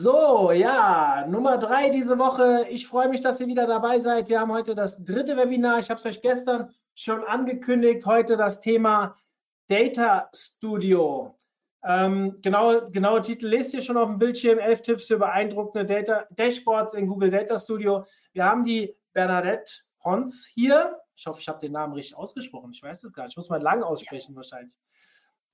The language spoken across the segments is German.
So, ja, Nummer drei diese Woche. Ich freue mich, dass ihr wieder dabei seid. Wir haben heute das dritte Webinar. Ich habe es euch gestern schon angekündigt. Heute das Thema Data Studio. Ähm, genau, genaue Titel lest ihr schon auf dem Bildschirm. Elf Tipps für beeindruckende Data Dashboards in Google Data Studio. Wir haben die Bernadette Pons hier. Ich hoffe, ich habe den Namen richtig ausgesprochen. Ich weiß es gar nicht. Ich muss mal lang aussprechen wahrscheinlich.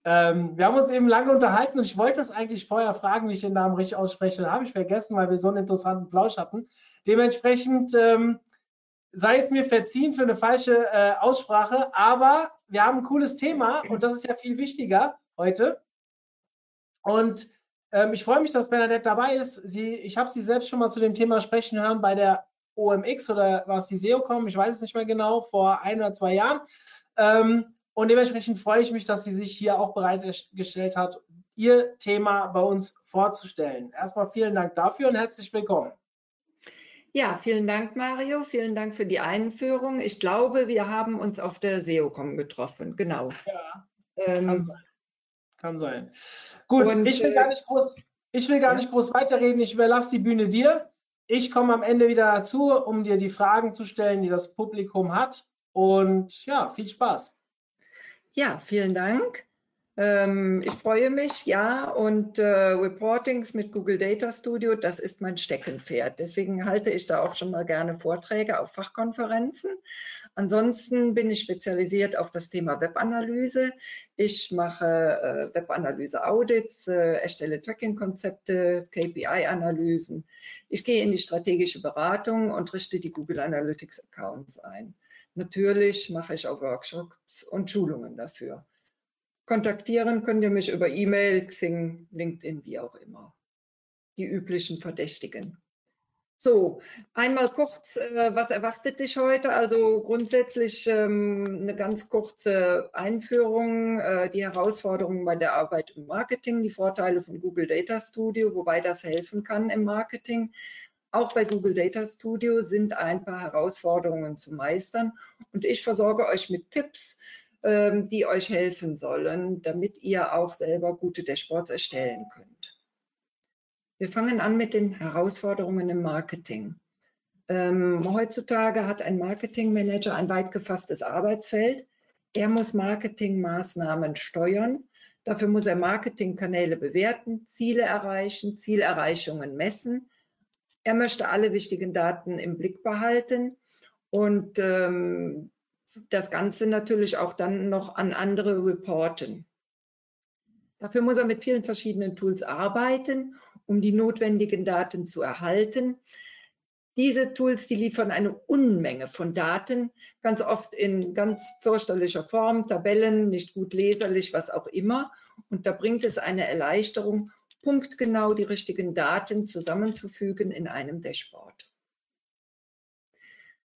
Ähm, wir haben uns eben lange unterhalten und ich wollte es eigentlich vorher fragen, wie ich den Namen richtig ausspreche. Habe ich vergessen, weil wir so einen interessanten Plausch hatten. Dementsprechend ähm, sei es mir verziehen für eine falsche äh, Aussprache, aber wir haben ein cooles Thema und das ist ja viel wichtiger heute. Und ähm, ich freue mich, dass Bernadette dabei ist. Sie, ich habe sie selbst schon mal zu dem Thema sprechen hören bei der OMX oder was die SEO-Com, ich weiß es nicht mehr genau, vor ein oder zwei Jahren. Ähm, und dementsprechend freue ich mich, dass sie sich hier auch bereitgestellt hat, ihr Thema bei uns vorzustellen. Erstmal vielen Dank dafür und herzlich willkommen. Ja, vielen Dank, Mario. Vielen Dank für die Einführung. Ich glaube, wir haben uns auf der SEOCom getroffen. Genau. Ja, ähm, kann, sein. kann sein. Gut, und, ich will gar nicht groß, ich will gar ja. nicht groß weiterreden. Ich überlasse die Bühne dir. Ich komme am Ende wieder dazu, um dir die Fragen zu stellen, die das Publikum hat. Und ja, viel Spaß. Ja, vielen Dank. Ähm, ich freue mich, ja, und äh, Reportings mit Google Data Studio, das ist mein Steckenpferd. Deswegen halte ich da auch schon mal gerne Vorträge auf Fachkonferenzen. Ansonsten bin ich spezialisiert auf das Thema Webanalyse. Ich mache äh, Webanalyse-Audits, äh, erstelle Tracking-Konzepte, KPI-Analysen. Ich gehe in die strategische Beratung und richte die Google Analytics-Accounts ein. Natürlich mache ich auch Workshops und Schulungen dafür. Kontaktieren könnt ihr mich über E-Mail, Xing, LinkedIn, wie auch immer. Die üblichen Verdächtigen. So, einmal kurz, äh, was erwartet dich heute? Also grundsätzlich ähm, eine ganz kurze Einführung, äh, die Herausforderungen bei der Arbeit im Marketing, die Vorteile von Google Data Studio, wobei das helfen kann im Marketing, auch bei Google Data Studio sind ein paar Herausforderungen zu meistern und ich versorge euch mit Tipps, ähm, die euch helfen sollen, damit ihr auch selber gute Dashboards erstellen könnt. Wir fangen an mit den Herausforderungen im Marketing. Ähm, heutzutage hat ein Marketingmanager ein weit gefasstes Arbeitsfeld. Er muss Marketingmaßnahmen steuern. Dafür muss er Marketingkanäle bewerten, Ziele erreichen, Zielerreichungen messen, er möchte alle wichtigen Daten im Blick behalten und ähm, das Ganze natürlich auch dann noch an andere reporten. Dafür muss er mit vielen verschiedenen Tools arbeiten, um die notwendigen Daten zu erhalten. Diese Tools, die liefern eine Unmenge von Daten, ganz oft in ganz fürchterlicher Form, Tabellen, nicht gut leserlich, was auch immer. Und da bringt es eine Erleichterung punktgenau die richtigen Daten zusammenzufügen in einem Dashboard.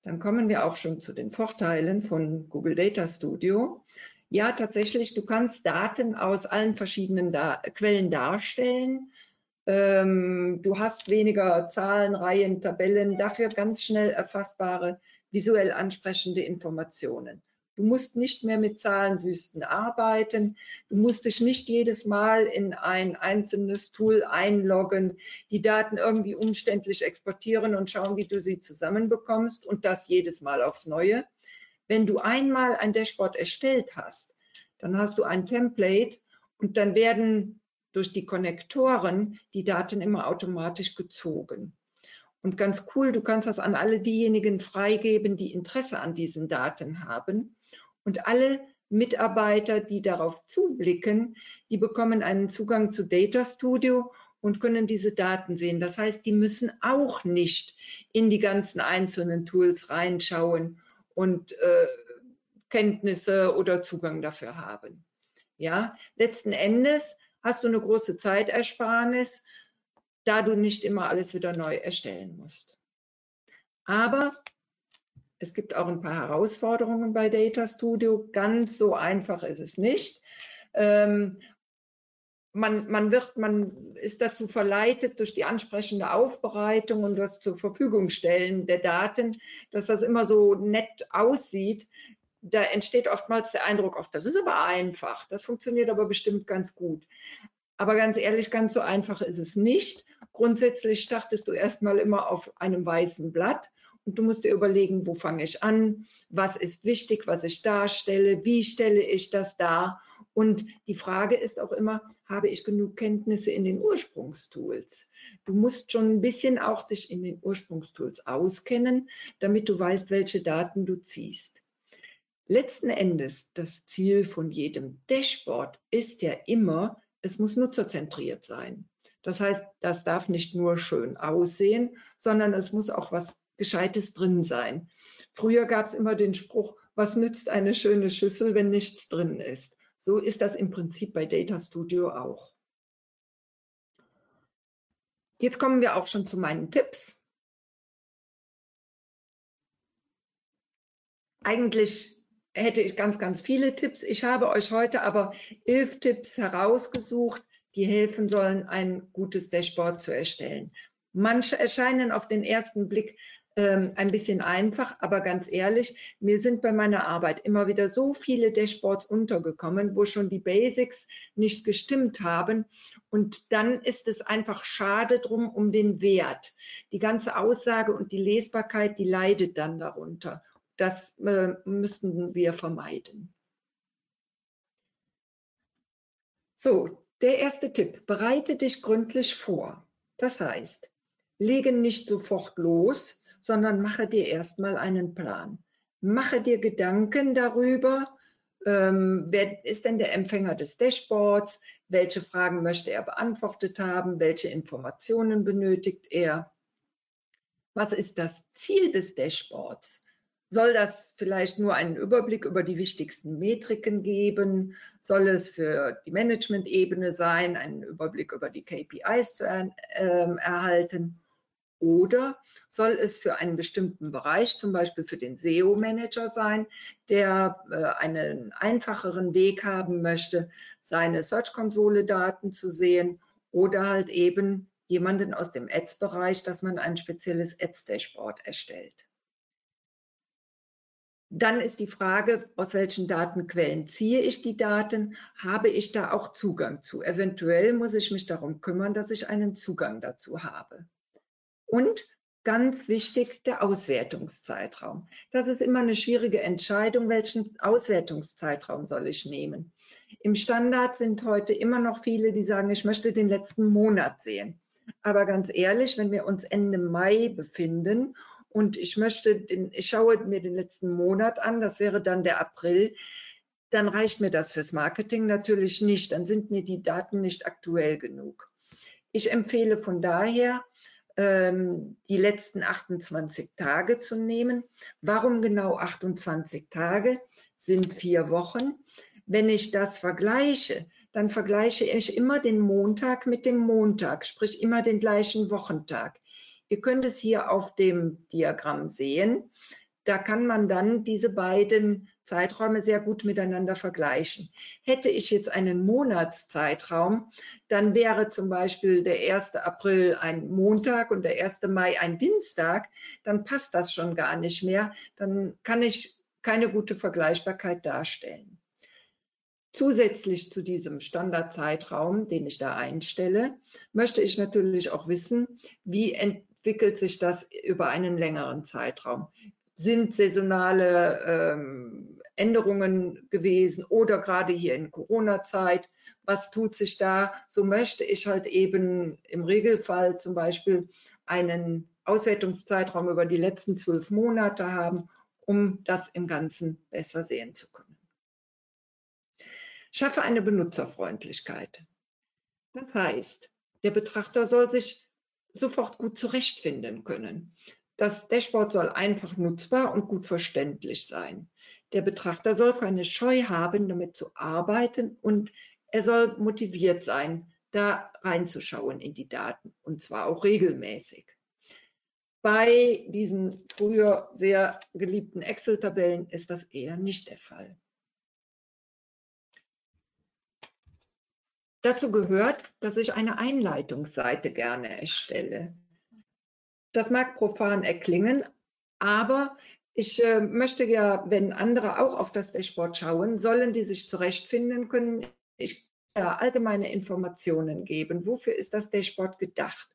Dann kommen wir auch schon zu den Vorteilen von Google Data Studio. Ja, tatsächlich, du kannst Daten aus allen verschiedenen da Quellen darstellen. Ähm, du hast weniger Zahlen, Reihen, Tabellen, dafür ganz schnell erfassbare, visuell ansprechende Informationen. Du musst nicht mehr mit Zahlenwüsten arbeiten. Du musst dich nicht jedes Mal in ein einzelnes Tool einloggen, die Daten irgendwie umständlich exportieren und schauen, wie du sie zusammenbekommst und das jedes Mal aufs Neue. Wenn du einmal ein Dashboard erstellt hast, dann hast du ein Template und dann werden durch die Konnektoren die Daten immer automatisch gezogen. Und ganz cool, du kannst das an alle diejenigen freigeben, die Interesse an diesen Daten haben. Und alle Mitarbeiter, die darauf zublicken, die bekommen einen Zugang zu Data Studio und können diese Daten sehen. Das heißt, die müssen auch nicht in die ganzen einzelnen Tools reinschauen und äh, Kenntnisse oder Zugang dafür haben. Ja, letzten Endes hast du eine große Zeitersparnis, da du nicht immer alles wieder neu erstellen musst. Aber es gibt auch ein paar Herausforderungen bei Data Studio. Ganz so einfach ist es nicht. Ähm, man, man, wird, man ist dazu verleitet durch die ansprechende Aufbereitung und das zur Verfügung stellen der Daten, dass das immer so nett aussieht. Da entsteht oftmals der Eindruck, ach, das ist aber einfach, das funktioniert aber bestimmt ganz gut. Aber ganz ehrlich, ganz so einfach ist es nicht. Grundsätzlich startest du erstmal immer auf einem weißen Blatt du musst dir überlegen, wo fange ich an, was ist wichtig, was ich darstelle, wie stelle ich das dar. Und die Frage ist auch immer, habe ich genug Kenntnisse in den Ursprungstools? Du musst schon ein bisschen auch dich in den Ursprungstools auskennen, damit du weißt, welche Daten du ziehst. Letzten Endes, das Ziel von jedem Dashboard ist ja immer, es muss nutzerzentriert sein. Das heißt, das darf nicht nur schön aussehen, sondern es muss auch was Gescheites drin sein. Früher gab es immer den Spruch, was nützt eine schöne Schüssel, wenn nichts drin ist? So ist das im Prinzip bei Data Studio auch. Jetzt kommen wir auch schon zu meinen Tipps. Eigentlich hätte ich ganz, ganz viele Tipps. Ich habe euch heute aber elf Tipps herausgesucht, die helfen sollen, ein gutes Dashboard zu erstellen. Manche erscheinen auf den ersten Blick ähm, ein bisschen einfach, aber ganz ehrlich, mir sind bei meiner Arbeit immer wieder so viele Dashboards untergekommen, wo schon die Basics nicht gestimmt haben. Und dann ist es einfach schade drum um den Wert. Die ganze Aussage und die Lesbarkeit, die leidet dann darunter. Das äh, müssten wir vermeiden. So, der erste Tipp, bereite dich gründlich vor. Das heißt, lege nicht sofort los, sondern mache dir erstmal einen Plan. Mache dir Gedanken darüber, ähm, wer ist denn der Empfänger des Dashboards, welche Fragen möchte er beantwortet haben, welche Informationen benötigt er, was ist das Ziel des Dashboards? Soll das vielleicht nur einen Überblick über die wichtigsten Metriken geben? Soll es für die Management-Ebene sein, einen Überblick über die KPIs zu er, äh, erhalten? Oder soll es für einen bestimmten Bereich, zum Beispiel für den SEO-Manager sein, der äh, einen einfacheren Weg haben möchte, seine Search-Konsole-Daten zu sehen oder halt eben jemanden aus dem Ads-Bereich, dass man ein spezielles Ads-Dashboard erstellt. Dann ist die Frage, aus welchen Datenquellen ziehe ich die Daten? Habe ich da auch Zugang zu? Eventuell muss ich mich darum kümmern, dass ich einen Zugang dazu habe. Und ganz wichtig, der Auswertungszeitraum. Das ist immer eine schwierige Entscheidung, welchen Auswertungszeitraum soll ich nehmen. Im Standard sind heute immer noch viele, die sagen, ich möchte den letzten Monat sehen. Aber ganz ehrlich, wenn wir uns Ende Mai befinden und ich möchte, den, ich schaue mir den letzten Monat an, das wäre dann der April, dann reicht mir das fürs Marketing natürlich nicht. Dann sind mir die Daten nicht aktuell genug. Ich empfehle von daher, ähm, die letzten 28 Tage zu nehmen. Warum genau 28 Tage? Sind vier Wochen. Wenn ich das vergleiche, dann vergleiche ich immer den Montag mit dem Montag, sprich immer den gleichen Wochentag. Ihr könnt es hier auf dem Diagramm sehen. Da kann man dann diese beiden Zeiträume sehr gut miteinander vergleichen. Hätte ich jetzt einen Monatszeitraum, dann wäre zum Beispiel der 1. April ein Montag und der 1. Mai ein Dienstag, dann passt das schon gar nicht mehr. Dann kann ich keine gute Vergleichbarkeit darstellen. Zusätzlich zu diesem Standardzeitraum, den ich da einstelle, möchte ich natürlich auch wissen, wie entwickelt sich das über einen längeren Zeitraum sind saisonale ähm, Änderungen gewesen oder gerade hier in Corona-Zeit. Was tut sich da? So möchte ich halt eben im Regelfall zum Beispiel einen Auswertungszeitraum über die letzten zwölf Monate haben, um das im Ganzen besser sehen zu können. Schaffe eine Benutzerfreundlichkeit. Das heißt, der Betrachter soll sich sofort gut zurechtfinden können. Das Dashboard soll einfach nutzbar und gut verständlich sein. Der Betrachter soll keine Scheu haben, damit zu arbeiten und er soll motiviert sein, da reinzuschauen in die Daten und zwar auch regelmäßig. Bei diesen früher sehr geliebten Excel-Tabellen ist das eher nicht der Fall. Dazu gehört, dass ich eine Einleitungsseite gerne erstelle. Das mag profan erklingen, aber ich äh, möchte ja, wenn andere auch auf das Dashboard schauen, sollen die sich zurechtfinden können. Ich ja, allgemeine Informationen geben. Wofür ist das Dashboard gedacht?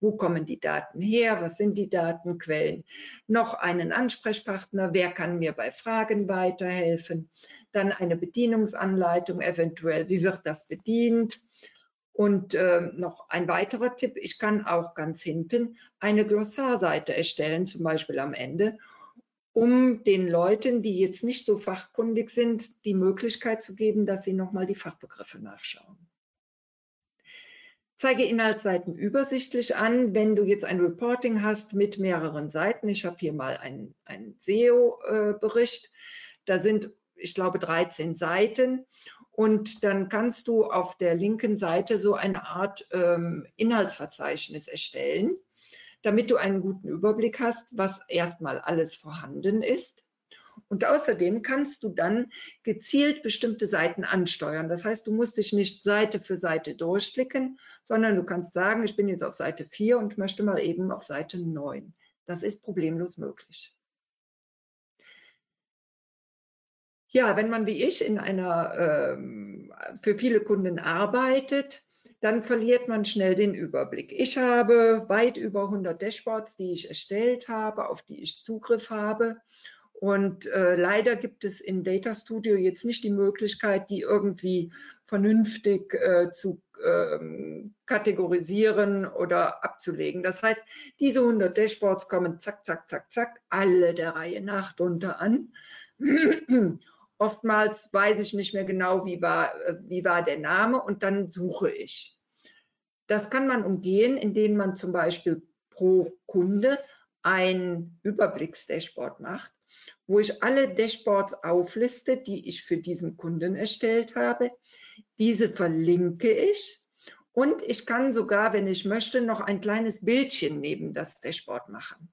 Wo kommen die Daten her? Was sind die Datenquellen? Noch einen Ansprechpartner. Wer kann mir bei Fragen weiterhelfen? Dann eine Bedienungsanleitung eventuell. Wie wird das bedient? Und äh, noch ein weiterer Tipp. Ich kann auch ganz hinten eine Glossarseite erstellen, zum Beispiel am Ende, um den Leuten, die jetzt nicht so fachkundig sind, die Möglichkeit zu geben, dass sie nochmal die Fachbegriffe nachschauen. Zeige Inhaltsseiten übersichtlich an, wenn du jetzt ein Reporting hast mit mehreren Seiten. Ich habe hier mal einen, einen SEO-Bericht. Da sind, ich glaube, 13 Seiten. Und dann kannst du auf der linken Seite so eine Art ähm, Inhaltsverzeichnis erstellen damit du einen guten Überblick hast, was erstmal alles vorhanden ist. Und außerdem kannst du dann gezielt bestimmte Seiten ansteuern. Das heißt, du musst dich nicht Seite für Seite durchklicken, sondern du kannst sagen, ich bin jetzt auf Seite 4 und möchte mal eben auf Seite 9. Das ist problemlos möglich. Ja, wenn man wie ich in einer ähm, für viele Kunden arbeitet, dann verliert man schnell den Überblick. Ich habe weit über 100 Dashboards, die ich erstellt habe, auf die ich Zugriff habe. Und äh, leider gibt es in Data Studio jetzt nicht die Möglichkeit, die irgendwie vernünftig äh, zu ähm, kategorisieren oder abzulegen. Das heißt, diese 100 Dashboards kommen zack, zack, zack, zack, alle der Reihe nach drunter an. Oftmals weiß ich nicht mehr genau, wie war, äh, wie war der Name und dann suche ich. Das kann man umgehen, indem man zum Beispiel pro Kunde ein Überblicksdashboard macht, wo ich alle Dashboards aufliste, die ich für diesen Kunden erstellt habe. Diese verlinke ich und ich kann sogar, wenn ich möchte, noch ein kleines Bildchen neben das Dashboard machen.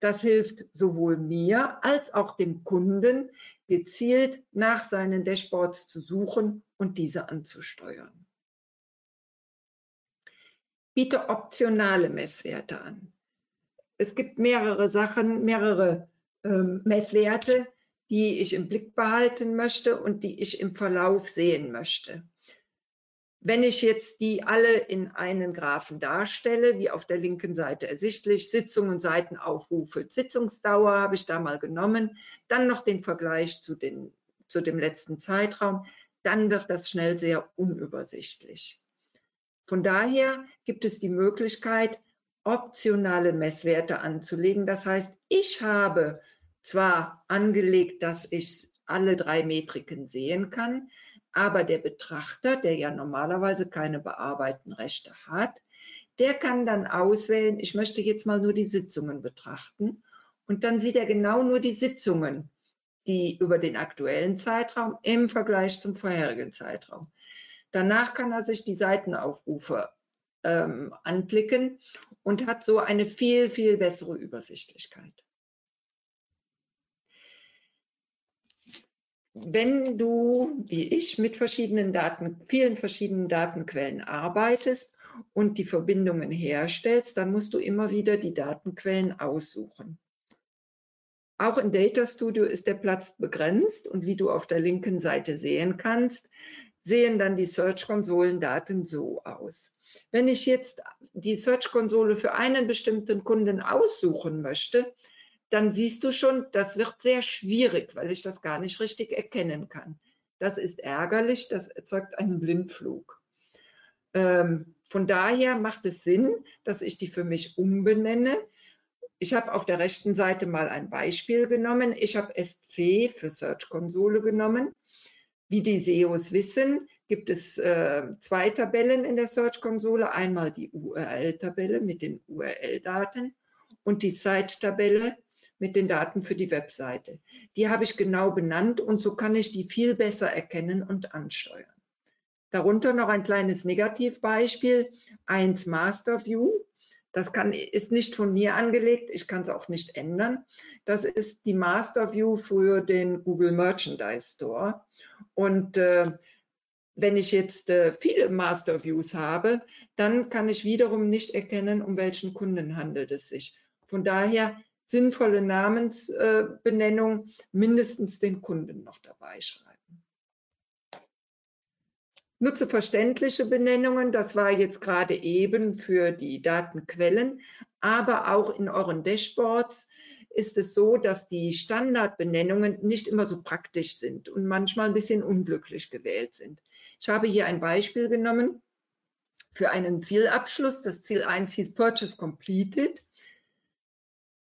Das hilft sowohl mir als auch dem Kunden, gezielt nach seinen Dashboards zu suchen und diese anzusteuern. Biete optionale Messwerte an. Es gibt mehrere Sachen, mehrere ähm, Messwerte, die ich im Blick behalten möchte und die ich im Verlauf sehen möchte. Wenn ich jetzt die alle in einen Graphen darstelle, wie auf der linken Seite ersichtlich, Sitzungen, Seitenaufrufe, Sitzungsdauer habe ich da mal genommen, dann noch den Vergleich zu, den, zu dem letzten Zeitraum, dann wird das schnell sehr unübersichtlich. Von daher gibt es die Möglichkeit, optionale Messwerte anzulegen. Das heißt, ich habe zwar angelegt, dass ich alle drei Metriken sehen kann, aber der Betrachter, der ja normalerweise keine bearbeiteten Rechte hat, der kann dann auswählen, ich möchte jetzt mal nur die Sitzungen betrachten. Und dann sieht er genau nur die Sitzungen, die über den aktuellen Zeitraum im Vergleich zum vorherigen Zeitraum. Danach kann er sich die Seitenaufrufe ähm, anklicken und hat so eine viel, viel bessere Übersichtlichkeit. Wenn du, wie ich, mit verschiedenen Daten, vielen verschiedenen Datenquellen arbeitest und die Verbindungen herstellst, dann musst du immer wieder die Datenquellen aussuchen. Auch in Data Studio ist der Platz begrenzt und wie du auf der linken Seite sehen kannst, sehen dann die Search-Konsolen-Daten so aus. Wenn ich jetzt die Search-Konsole für einen bestimmten Kunden aussuchen möchte, dann siehst du schon, das wird sehr schwierig, weil ich das gar nicht richtig erkennen kann. Das ist ärgerlich, das erzeugt einen Blindflug. Ähm, von daher macht es Sinn, dass ich die für mich umbenenne. Ich habe auf der rechten Seite mal ein Beispiel genommen. Ich habe SC für Search Konsole genommen. Wie die SEOs wissen, gibt es äh, zwei Tabellen in der Search Konsole. Einmal die URL-Tabelle mit den URL-Daten und die Site-Tabelle mit den Daten für die Webseite. Die habe ich genau benannt und so kann ich die viel besser erkennen und ansteuern. Darunter noch ein kleines Negativbeispiel, 1 Master View. Das kann, ist nicht von mir angelegt, ich kann es auch nicht ändern. Das ist die Master View für den Google Merchandise Store. Und äh, wenn ich jetzt äh, viele Master Views habe, dann kann ich wiederum nicht erkennen, um welchen Kunden handelt es sich. Von daher sinnvolle Namensbenennung, mindestens den Kunden noch dabei schreiben. Nutze verständliche Benennungen, das war jetzt gerade eben für die Datenquellen, aber auch in euren Dashboards ist es so, dass die Standardbenennungen nicht immer so praktisch sind und manchmal ein bisschen unglücklich gewählt sind. Ich habe hier ein Beispiel genommen für einen Zielabschluss. Das Ziel 1 hieß Purchase Completed.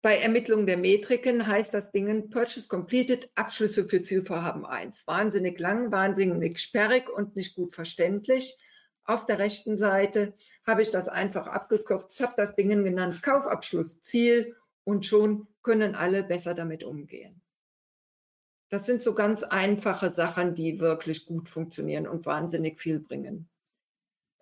Bei Ermittlung der Metriken heißt das Ding Purchase Completed, Abschlüsse für Zielvorhaben 1. Wahnsinnig lang, wahnsinnig sperrig und nicht gut verständlich. Auf der rechten Seite habe ich das einfach abgekürzt, habe das Ding genannt Kaufabschluss Ziel und schon können alle besser damit umgehen. Das sind so ganz einfache Sachen, die wirklich gut funktionieren und wahnsinnig viel bringen.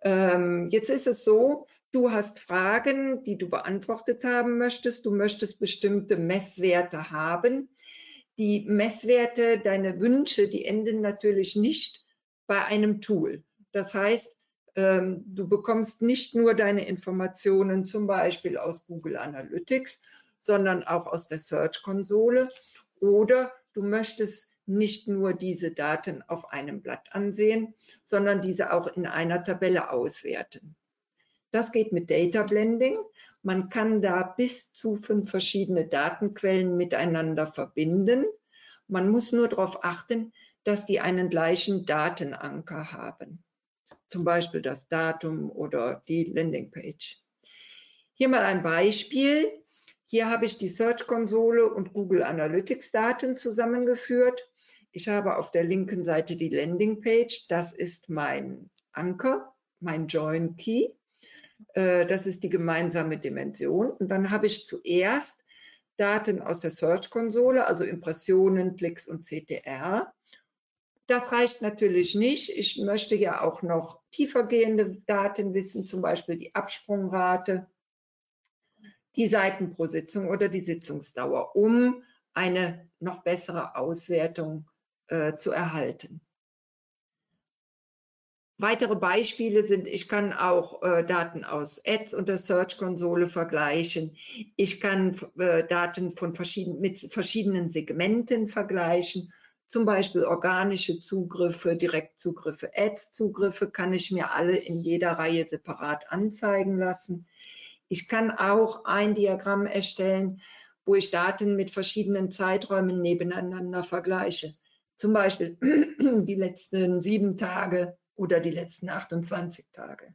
Ähm, jetzt ist es so, Du hast Fragen, die du beantwortet haben möchtest. Du möchtest bestimmte Messwerte haben. Die Messwerte, deine Wünsche, die enden natürlich nicht bei einem Tool. Das heißt, ähm, du bekommst nicht nur deine Informationen zum Beispiel aus Google Analytics, sondern auch aus der Search-Konsole oder du möchtest nicht nur diese Daten auf einem Blatt ansehen, sondern diese auch in einer Tabelle auswerten. Das geht mit Data Blending. Man kann da bis zu fünf verschiedene Datenquellen miteinander verbinden. Man muss nur darauf achten, dass die einen gleichen Datenanker haben. Zum Beispiel das Datum oder die Landingpage. Hier mal ein Beispiel. Hier habe ich die Search-Konsole und Google Analytics-Daten zusammengeführt. Ich habe auf der linken Seite die Landingpage. Das ist mein Anker, mein Join Key. Äh, das ist die gemeinsame Dimension. Und dann habe ich zuerst Daten aus der Search-Konsole, also Impressionen, Klicks und CTR. Das reicht natürlich nicht. Ich möchte ja auch noch tiefergehende Daten wissen, zum Beispiel die Absprungrate, die Seiten pro Sitzung oder die Sitzungsdauer, um eine noch bessere Auswertung äh, zu erhalten. Weitere Beispiele sind, ich kann auch äh, Daten aus Ads und der Search-Konsole vergleichen. Ich kann äh, Daten von verschieden, mit verschiedenen Segmenten vergleichen. Zum Beispiel organische Zugriffe, Direktzugriffe, Ads-Zugriffe kann ich mir alle in jeder Reihe separat anzeigen lassen. Ich kann auch ein Diagramm erstellen, wo ich Daten mit verschiedenen Zeiträumen nebeneinander vergleiche. Zum Beispiel die letzten sieben Tage oder die letzten 28 Tage.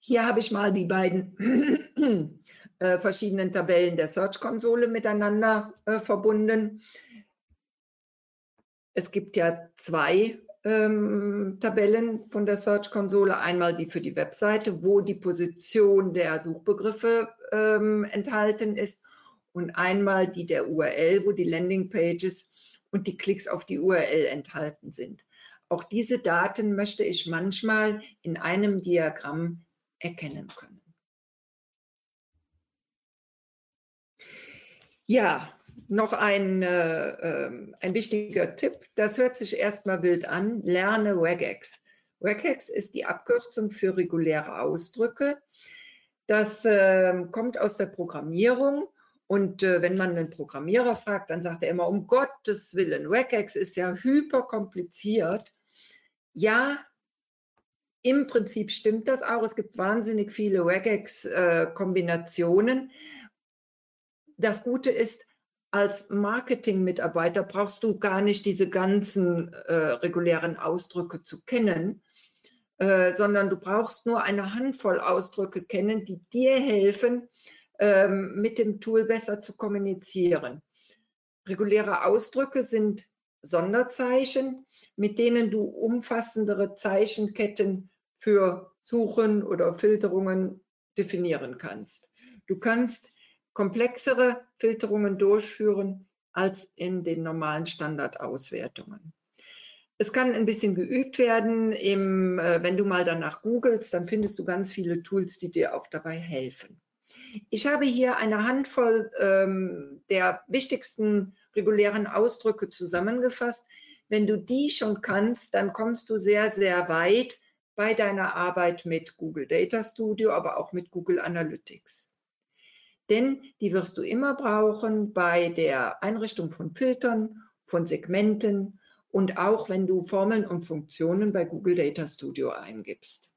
Hier habe ich mal die beiden äh, verschiedenen Tabellen der Search-Konsole miteinander äh, verbunden. Es gibt ja zwei ähm, Tabellen von der Search-Konsole. Einmal die für die Webseite, wo die Position der Suchbegriffe ähm, enthalten ist und einmal die der URL, wo die Landingpages und die Klicks auf die URL enthalten sind. Auch diese Daten möchte ich manchmal in einem Diagramm erkennen können. Ja, noch ein, äh, ein wichtiger Tipp. Das hört sich erstmal wild an. Lerne Regex. Regex ist die Abkürzung für reguläre Ausdrücke. Das äh, kommt aus der Programmierung und äh, wenn man einen Programmierer fragt, dann sagt er immer, um Gottes Willen, Regex ist ja hyperkompliziert. Ja, im Prinzip stimmt das auch. Es gibt wahnsinnig viele Regex-Kombinationen. Äh, das Gute ist, als Marketing-Mitarbeiter brauchst du gar nicht diese ganzen äh, regulären Ausdrücke zu kennen, äh, sondern du brauchst nur eine Handvoll Ausdrücke kennen, die dir helfen, mit dem Tool besser zu kommunizieren. Reguläre Ausdrücke sind Sonderzeichen, mit denen du umfassendere Zeichenketten für Suchen oder Filterungen definieren kannst. Du kannst komplexere Filterungen durchführen als in den normalen Standardauswertungen. Es kann ein bisschen geübt werden. Im, äh, wenn du mal danach googelst, dann findest du ganz viele Tools, die dir auch dabei helfen. Ich habe hier eine Handvoll ähm, der wichtigsten regulären Ausdrücke zusammengefasst. Wenn du die schon kannst, dann kommst du sehr, sehr weit bei deiner Arbeit mit Google Data Studio, aber auch mit Google Analytics. Denn die wirst du immer brauchen bei der Einrichtung von Filtern, von Segmenten und auch wenn du Formeln und Funktionen bei Google Data Studio eingibst.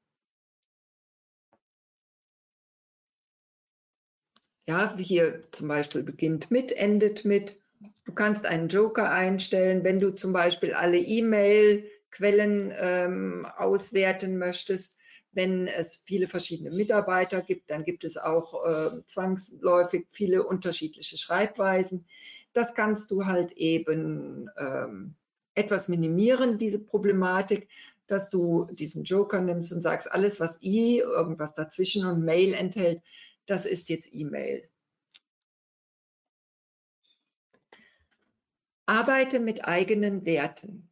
Ja, hier zum Beispiel beginnt mit, endet mit. Du kannst einen Joker einstellen, wenn du zum Beispiel alle E-Mail-Quellen ähm, auswerten möchtest. Wenn es viele verschiedene Mitarbeiter gibt, dann gibt es auch äh, zwangsläufig viele unterschiedliche Schreibweisen. Das kannst du halt eben ähm, etwas minimieren, diese Problematik, dass du diesen Joker nimmst und sagst, alles, was I, irgendwas dazwischen und Mail enthält, das ist jetzt E-Mail. Arbeite mit eigenen Werten.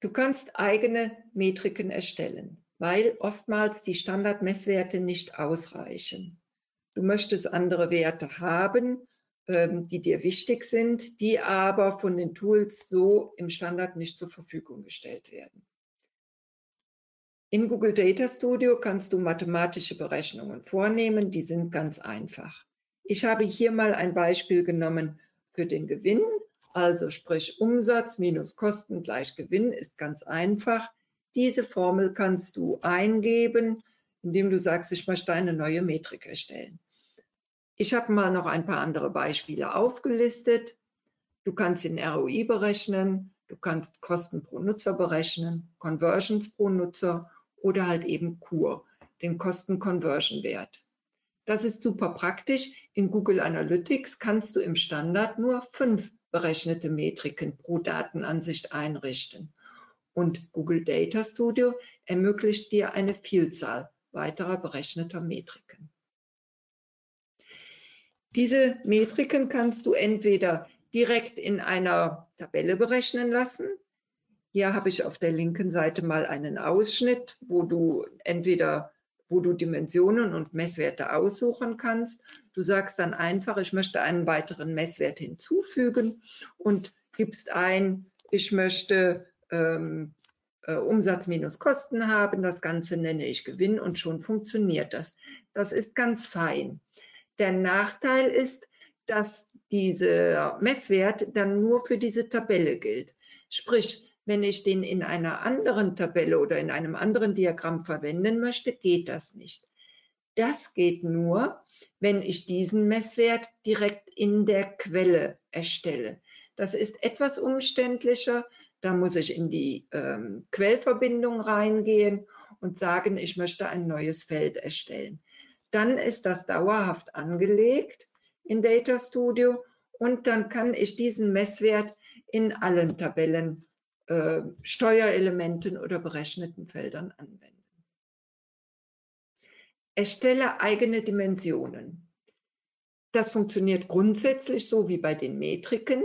Du kannst eigene Metriken erstellen, weil oftmals die Standardmesswerte nicht ausreichen. Du möchtest andere Werte haben, ähm, die dir wichtig sind, die aber von den Tools so im Standard nicht zur Verfügung gestellt werden. In Google Data Studio kannst du mathematische Berechnungen vornehmen, die sind ganz einfach. Ich habe hier mal ein Beispiel genommen für den Gewinn, also sprich Umsatz minus Kosten gleich Gewinn ist ganz einfach. Diese Formel kannst du eingeben, indem du sagst, ich möchte eine neue Metrik erstellen. Ich habe mal noch ein paar andere Beispiele aufgelistet. Du kannst den ROI berechnen, du kannst Kosten pro Nutzer berechnen, Conversions pro Nutzer oder halt eben KUR, den Kosten-Conversion-Wert. Das ist super praktisch. In Google Analytics kannst du im Standard nur fünf berechnete Metriken pro Datenansicht einrichten. Und Google Data Studio ermöglicht dir eine Vielzahl weiterer berechneter Metriken. Diese Metriken kannst du entweder direkt in einer Tabelle berechnen lassen, hier habe ich auf der linken Seite mal einen Ausschnitt, wo du entweder wo du Dimensionen und Messwerte aussuchen kannst. Du sagst dann einfach, ich möchte einen weiteren Messwert hinzufügen und gibst ein, ich möchte ähm, äh, Umsatz minus Kosten haben. Das Ganze nenne ich Gewinn und schon funktioniert das. Das ist ganz fein. Der Nachteil ist, dass dieser Messwert dann nur für diese Tabelle gilt. Sprich, wenn ich den in einer anderen Tabelle oder in einem anderen Diagramm verwenden möchte, geht das nicht. Das geht nur, wenn ich diesen Messwert direkt in der Quelle erstelle. Das ist etwas umständlicher. Da muss ich in die ähm, Quellverbindung reingehen und sagen, ich möchte ein neues Feld erstellen. Dann ist das dauerhaft angelegt in Data Studio und dann kann ich diesen Messwert in allen Tabellen äh, Steuerelementen oder berechneten Feldern anwenden. Erstelle eigene Dimensionen. Das funktioniert grundsätzlich so wie bei den Metriken.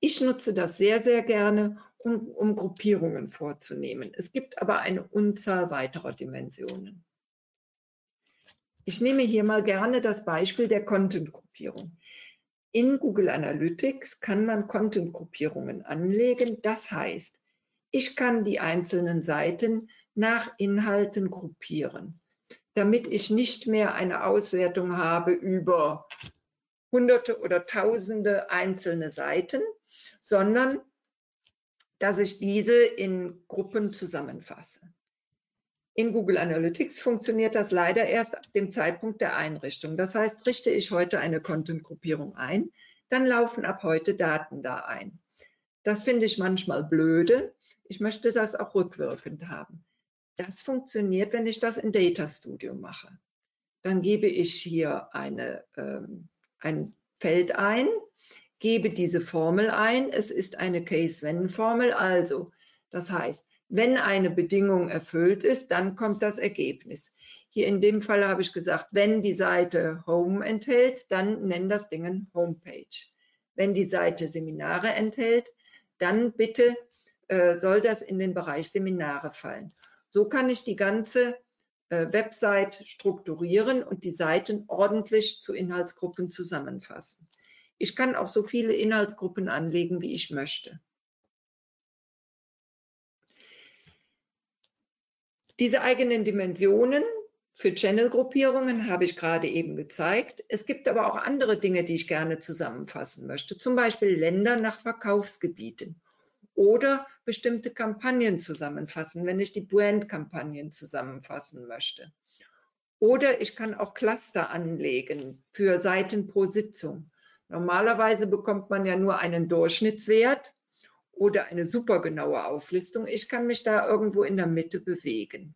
Ich nutze das sehr, sehr gerne, um, um Gruppierungen vorzunehmen. Es gibt aber eine Unzahl weiterer Dimensionen. Ich nehme hier mal gerne das Beispiel der Content-Gruppierung. In Google Analytics kann man Content-Gruppierungen anlegen. Das heißt, ich kann die einzelnen Seiten nach Inhalten gruppieren, damit ich nicht mehr eine Auswertung habe über hunderte oder tausende einzelne Seiten, sondern dass ich diese in Gruppen zusammenfasse. In Google Analytics funktioniert das leider erst ab dem Zeitpunkt der Einrichtung. Das heißt, richte ich heute eine Content-Gruppierung ein, dann laufen ab heute Daten da ein. Das finde ich manchmal blöde. Ich möchte das auch rückwirkend haben. Das funktioniert, wenn ich das in Data Studio mache. Dann gebe ich hier eine, ähm, ein Feld ein, gebe diese Formel ein. Es ist eine Case-When-Formel. Also, das heißt, wenn eine Bedingung erfüllt ist, dann kommt das Ergebnis. Hier in dem Fall habe ich gesagt, wenn die Seite Home enthält, dann nenn das Ding Homepage. Wenn die Seite Seminare enthält, dann bitte äh, soll das in den Bereich Seminare fallen. So kann ich die ganze äh, Website strukturieren und die Seiten ordentlich zu Inhaltsgruppen zusammenfassen. Ich kann auch so viele Inhaltsgruppen anlegen, wie ich möchte. Diese eigenen Dimensionen für Channel-Gruppierungen habe ich gerade eben gezeigt. Es gibt aber auch andere Dinge, die ich gerne zusammenfassen möchte, zum Beispiel Länder nach Verkaufsgebieten oder bestimmte Kampagnen zusammenfassen, wenn ich die Brand-Kampagnen zusammenfassen möchte. Oder ich kann auch Cluster anlegen für Seiten pro Sitzung. Normalerweise bekommt man ja nur einen Durchschnittswert oder eine supergenaue Auflistung. Ich kann mich da irgendwo in der Mitte bewegen.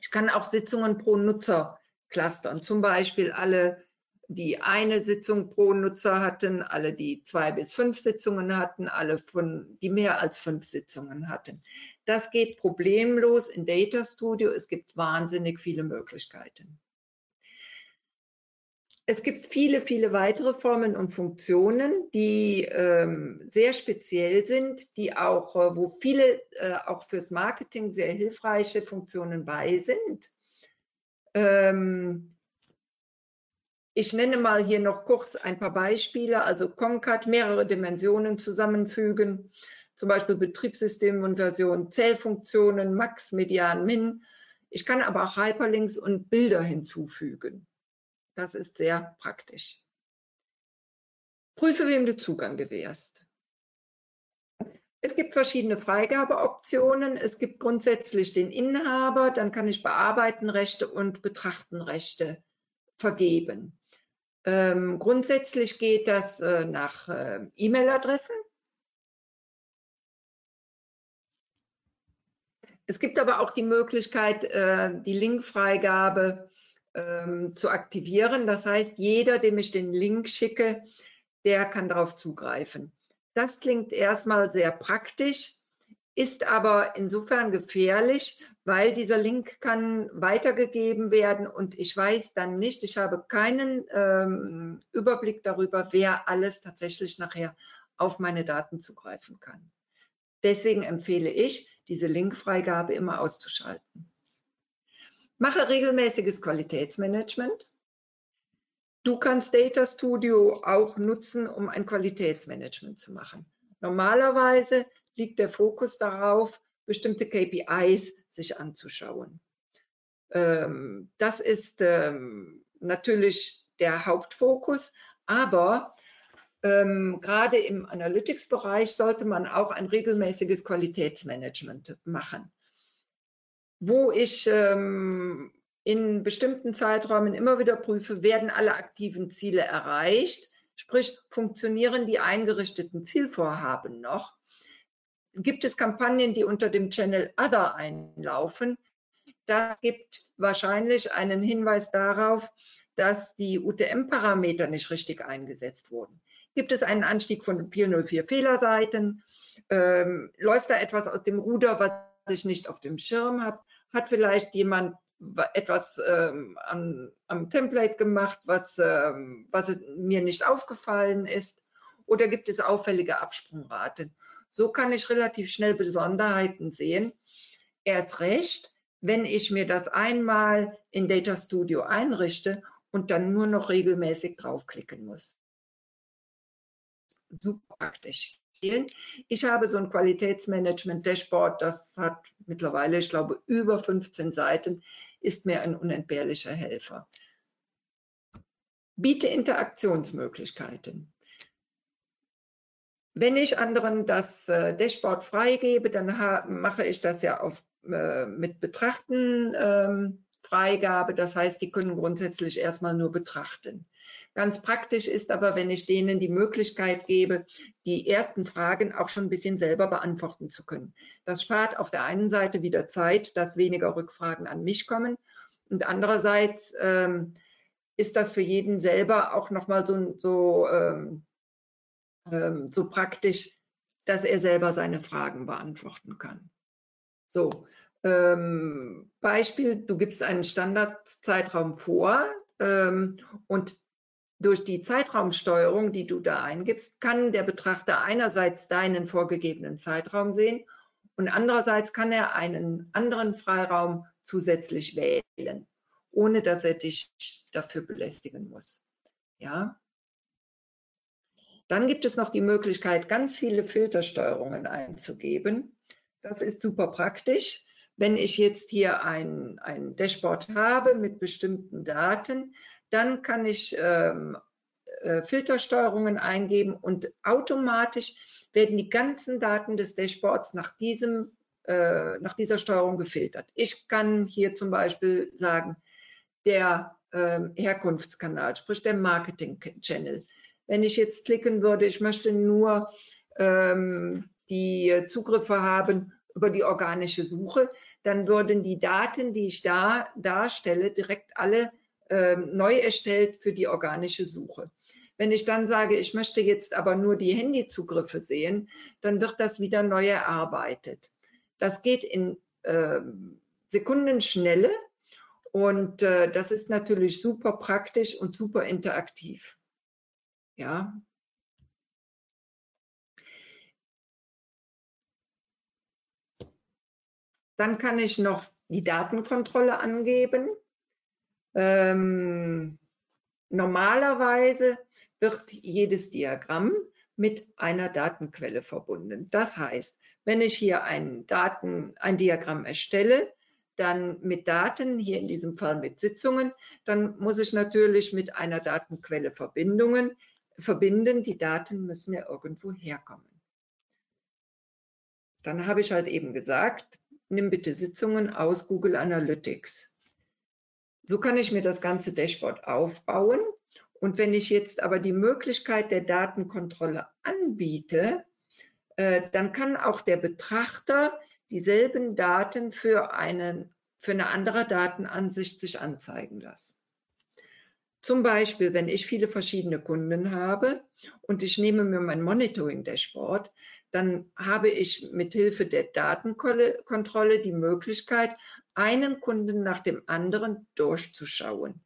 Ich kann auch Sitzungen pro Nutzer clustern, zum Beispiel alle, die eine Sitzung pro Nutzer hatten, alle, die zwei bis fünf Sitzungen hatten, alle, von, die mehr als fünf Sitzungen hatten. Das geht problemlos in Data Studio. Es gibt wahnsinnig viele Möglichkeiten. Es gibt viele, viele weitere Formen und Funktionen, die ähm, sehr speziell sind, die auch, äh, wo viele äh, auch fürs Marketing sehr hilfreiche Funktionen bei sind. Ähm, ich nenne mal hier noch kurz ein paar Beispiele. Also Concat mehrere Dimensionen zusammenfügen, zum Beispiel Betriebssystem und Version, Zählfunktionen, Max, Median, Min. Ich kann aber auch Hyperlinks und Bilder hinzufügen. Das ist sehr praktisch. Prüfe, wem du Zugang gewährst. Es gibt verschiedene Freigabeoptionen. Es gibt grundsätzlich den Inhaber, dann kann ich Bearbeitenrechte und Betrachtenrechte vergeben. Ähm, grundsätzlich geht das äh, nach äh, E-Mail-Adressen. Es gibt aber auch die Möglichkeit, äh, die Linkfreigabe ähm, zu aktivieren. Das heißt, jeder, dem ich den Link schicke, der kann darauf zugreifen. Das klingt erstmal sehr praktisch, ist aber insofern gefährlich, weil dieser Link kann weitergegeben werden und ich weiß dann nicht, ich habe keinen ähm, Überblick darüber, wer alles tatsächlich nachher auf meine Daten zugreifen kann. Deswegen empfehle ich, diese Linkfreigabe immer auszuschalten. Mache regelmäßiges Qualitätsmanagement. Du kannst Data Studio auch nutzen, um ein Qualitätsmanagement zu machen. Normalerweise liegt der Fokus darauf, bestimmte KPIs sich anzuschauen. Ähm, das ist ähm, natürlich der Hauptfokus, aber ähm, gerade im Analytics-Bereich sollte man auch ein regelmäßiges Qualitätsmanagement machen wo ich ähm, in bestimmten Zeiträumen immer wieder prüfe, werden alle aktiven Ziele erreicht, sprich funktionieren die eingerichteten Zielvorhaben noch. Gibt es Kampagnen, die unter dem Channel Other einlaufen? Das gibt wahrscheinlich einen Hinweis darauf, dass die UTM-Parameter nicht richtig eingesetzt wurden. Gibt es einen Anstieg von 404 Fehlerseiten? Ähm, läuft da etwas aus dem Ruder, was ich nicht auf dem Schirm habe, hat vielleicht jemand etwas ähm, am, am, Template gemacht, was, ähm, was mir nicht aufgefallen ist, oder gibt es auffällige Absprungraten. So kann ich relativ schnell Besonderheiten sehen. Erst recht, wenn ich mir das einmal in Data Studio einrichte und dann nur noch regelmäßig draufklicken muss. Super praktisch empfehlen. Ich habe so ein Qualitätsmanagement-Dashboard, das hat mittlerweile, ich glaube, über 15 Seiten, ist mir ein unentbehrlicher Helfer. Biete Interaktionsmöglichkeiten. Wenn ich anderen das äh, Dashboard freigebe, dann mache ich das ja auf, äh, mit Betrachten ähm, Freigabe. Das heißt, die können grundsätzlich erstmal nur betrachten. Ganz praktisch ist aber, wenn ich denen die Möglichkeit gebe, die ersten Fragen auch schon ein bisschen selber beantworten zu können. Das spart auf der einen Seite wieder Zeit, dass weniger Rückfragen an mich kommen. Und andererseits ähm, ist das für jeden selber auch nochmal so, so, ähm, ähm, so praktisch, dass er selber seine Fragen beantworten kann. So, ähm, Beispiel, du gibst einen Standardzeitraum vor ähm, und durch die Zeitraumsteuerung, die du da eingibst, kann der Betrachter einerseits deinen vorgegebenen Zeitraum sehen und andererseits kann er einen anderen Freiraum zusätzlich wählen, ohne dass er dich dafür belästigen muss. Ja. Dann gibt es noch die Möglichkeit, ganz viele Filtersteuerungen einzugeben. Das ist super praktisch. Wenn ich jetzt hier ein, ein Dashboard habe mit bestimmten Daten, dann kann ich ähm, äh, Filtersteuerungen eingeben und automatisch werden die ganzen Daten des Dashboards nach, diesem, äh, nach dieser Steuerung gefiltert. Ich kann hier zum Beispiel sagen, der äh, Herkunftskanal, sprich der Marketing-Channel. Wenn ich jetzt klicken würde, ich möchte nur ähm, die Zugriffe haben über die organische Suche, dann würden die Daten, die ich da darstelle, direkt alle neu erstellt für die organische Suche. Wenn ich dann sage, ich möchte jetzt aber nur die Handyzugriffe sehen, dann wird das wieder neu erarbeitet. Das geht in äh, Sekundenschnelle und äh, das ist natürlich super praktisch und super interaktiv. Ja. Dann kann ich noch die Datenkontrolle angeben. Ähm, normalerweise wird jedes Diagramm mit einer Datenquelle verbunden. Das heißt, wenn ich hier ein, Daten, ein Diagramm erstelle, dann mit Daten, hier in diesem Fall mit Sitzungen, dann muss ich natürlich mit einer Datenquelle Verbindungen verbinden. Die Daten müssen ja irgendwo herkommen. Dann habe ich halt eben gesagt, nimm bitte Sitzungen aus Google Analytics. So kann ich mir das ganze Dashboard aufbauen. Und wenn ich jetzt aber die Möglichkeit der Datenkontrolle anbiete, äh, dann kann auch der Betrachter dieselben Daten für, einen, für eine andere Datenansicht sich anzeigen lassen. Zum Beispiel, wenn ich viele verschiedene Kunden habe und ich nehme mir mein Monitoring-Dashboard, dann habe ich mit Hilfe der Datenkontrolle die Möglichkeit, einen Kunden nach dem anderen durchzuschauen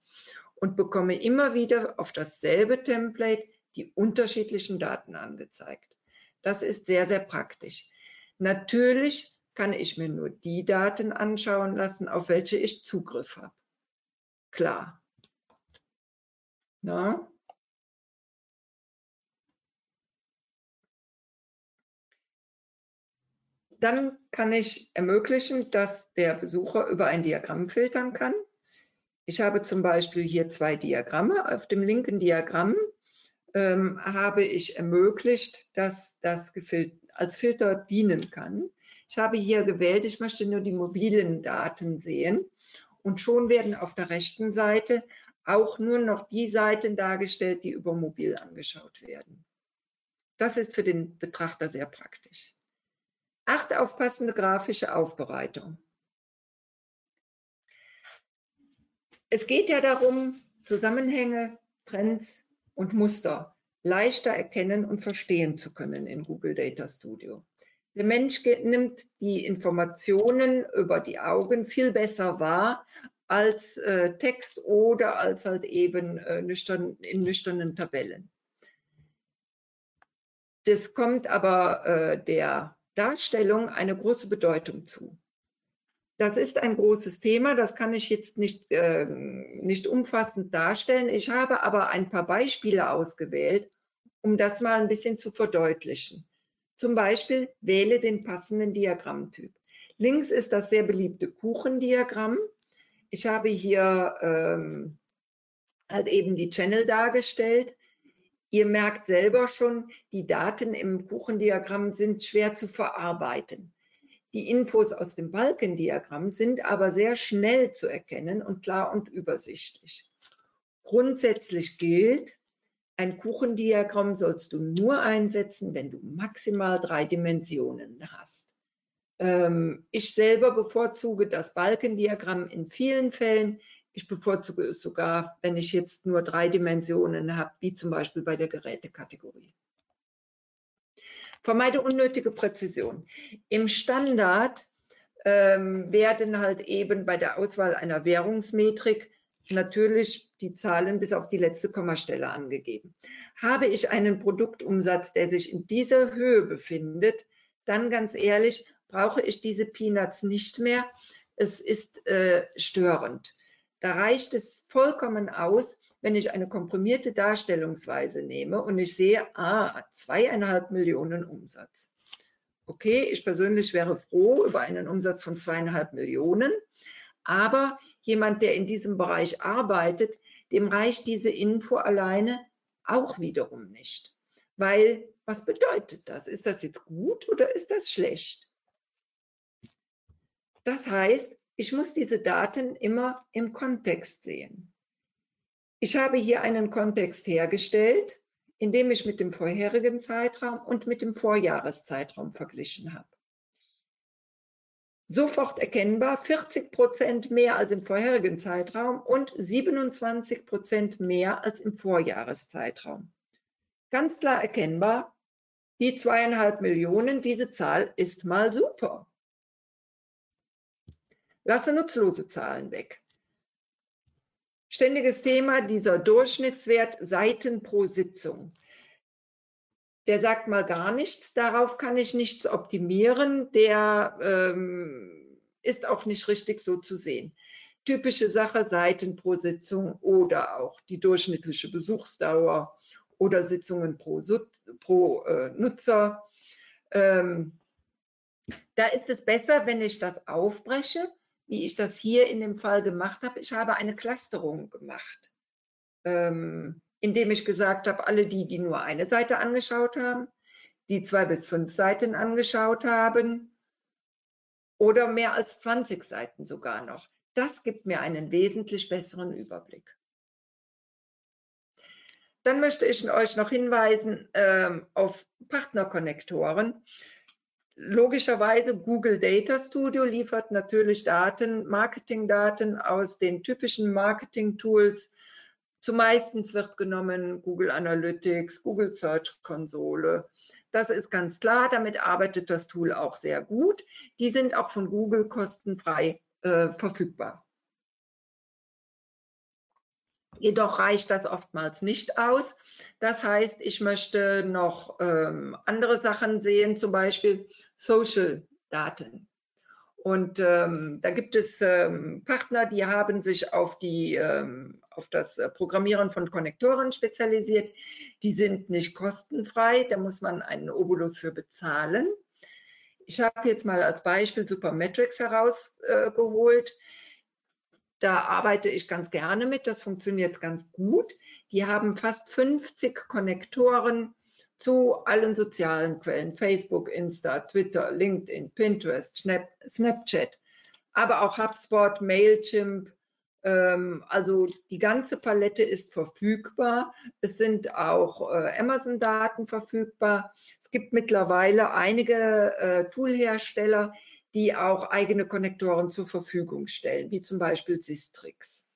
und bekomme immer wieder auf dasselbe Template die unterschiedlichen Daten angezeigt. Das ist sehr, sehr praktisch. Natürlich kann ich mir nur die Daten anschauen lassen, auf welche ich Zugriff habe. Klar. Na? Dann kann ich ermöglichen, dass der Besucher über ein Diagramm filtern kann. Ich habe zum Beispiel hier zwei Diagramme. Auf dem linken Diagramm ähm, habe ich ermöglicht, dass das als Filter dienen kann. Ich habe hier gewählt, ich möchte nur die mobilen Daten sehen und schon werden auf der rechten Seite auch nur noch die Seiten dargestellt, die über mobil angeschaut werden. Das ist für den Betrachter sehr praktisch. Achte auf passende grafische Aufbereitung. Es geht ja darum, Zusammenhänge, Trends und Muster leichter erkennen und verstehen zu können in Google Data Studio. Der Mensch nimmt die Informationen über die Augen viel besser wahr als äh, Text oder als halt eben äh, nüchtern, in nüchternen Tabellen. Das kommt aber äh, der Darstellung eine große Bedeutung zu. Das ist ein großes Thema, das kann ich jetzt nicht, äh, nicht umfassend darstellen. Ich habe aber ein paar Beispiele ausgewählt, um das mal ein bisschen zu verdeutlichen. Zum Beispiel wähle den passenden Diagrammtyp. Links ist das sehr beliebte Kuchendiagramm. Ich habe hier ähm, halt eben die Channel dargestellt. Ihr merkt selber schon, die Daten im Kuchendiagramm sind schwer zu verarbeiten. Die Infos aus dem Balkendiagramm sind aber sehr schnell zu erkennen und klar und übersichtlich. Grundsätzlich gilt, ein Kuchendiagramm sollst du nur einsetzen, wenn du maximal drei Dimensionen hast. Ähm, ich selber bevorzuge das Balkendiagramm in vielen Fällen. Ich bevorzuge es sogar, wenn ich jetzt nur drei Dimensionen habe, wie zum Beispiel bei der Gerätekategorie. Vermeide unnötige Präzision. Im Standard ähm, werden halt eben bei der Auswahl einer Währungsmetrik natürlich die Zahlen bis auf die letzte Kommastelle angegeben. Habe ich einen Produktumsatz, der sich in dieser Höhe befindet, dann ganz ehrlich, brauche ich diese Peanuts nicht mehr. Es ist äh, störend. Da reicht es vollkommen aus, wenn ich eine komprimierte Darstellungsweise nehme und ich sehe, ah, zweieinhalb Millionen Umsatz. Okay, ich persönlich wäre froh über einen Umsatz von zweieinhalb Millionen, aber jemand, der in diesem Bereich arbeitet, dem reicht diese Info alleine auch wiederum nicht. Weil, was bedeutet das? Ist das jetzt gut oder ist das schlecht? Das heißt, ich muss diese Daten immer im Kontext sehen. Ich habe hier einen Kontext hergestellt, indem ich mit dem vorherigen Zeitraum und mit dem Vorjahreszeitraum verglichen habe. Sofort erkennbar 40 Prozent mehr als im vorherigen Zeitraum und 27 Prozent mehr als im Vorjahreszeitraum. Ganz klar erkennbar, die zweieinhalb Millionen, diese Zahl ist mal super. Lasse nutzlose Zahlen weg. Ständiges Thema dieser Durchschnittswert Seiten pro Sitzung. Der sagt mal gar nichts, darauf kann ich nichts optimieren, der ähm, ist auch nicht richtig so zu sehen. Typische Sache Seiten pro Sitzung oder auch die durchschnittliche Besuchsdauer oder Sitzungen pro, pro äh, Nutzer. Ähm, da ist es besser, wenn ich das aufbreche wie ich das hier in dem Fall gemacht habe. Ich habe eine Clusterung gemacht, ähm, indem ich gesagt habe, alle die, die nur eine Seite angeschaut haben, die zwei bis fünf Seiten angeschaut haben oder mehr als 20 Seiten sogar noch. Das gibt mir einen wesentlich besseren Überblick. Dann möchte ich euch noch hinweisen ähm, auf Partnerkonnektoren. Logischerweise Google Data Studio liefert natürlich Daten, Marketingdaten aus den typischen Marketing-Tools. Zumeistens wird genommen Google Analytics, Google Search Konsole. Das ist ganz klar, damit arbeitet das Tool auch sehr gut. Die sind auch von Google kostenfrei äh, verfügbar. Jedoch reicht das oftmals nicht aus. Das heißt, ich möchte noch ähm, andere Sachen sehen, zum Beispiel Social-Daten. Und ähm, da gibt es ähm, Partner, die haben sich auf, die, ähm, auf das äh, Programmieren von Konnektoren spezialisiert. Die sind nicht kostenfrei, da muss man einen Obolus für bezahlen. Ich habe jetzt mal als Beispiel Supermetrics herausgeholt. Äh, da arbeite ich ganz gerne mit, das funktioniert ganz gut. Die haben fast 50 Konnektoren zu allen sozialen Quellen, Facebook, Insta, Twitter, LinkedIn, Pinterest, Snap, Snapchat, aber auch HubSpot, Mailchimp. Ähm, also die ganze Palette ist verfügbar. Es sind auch äh, Amazon-Daten verfügbar. Es gibt mittlerweile einige äh, Toolhersteller, die auch eigene Konnektoren zur Verfügung stellen, wie zum Beispiel Sistrix.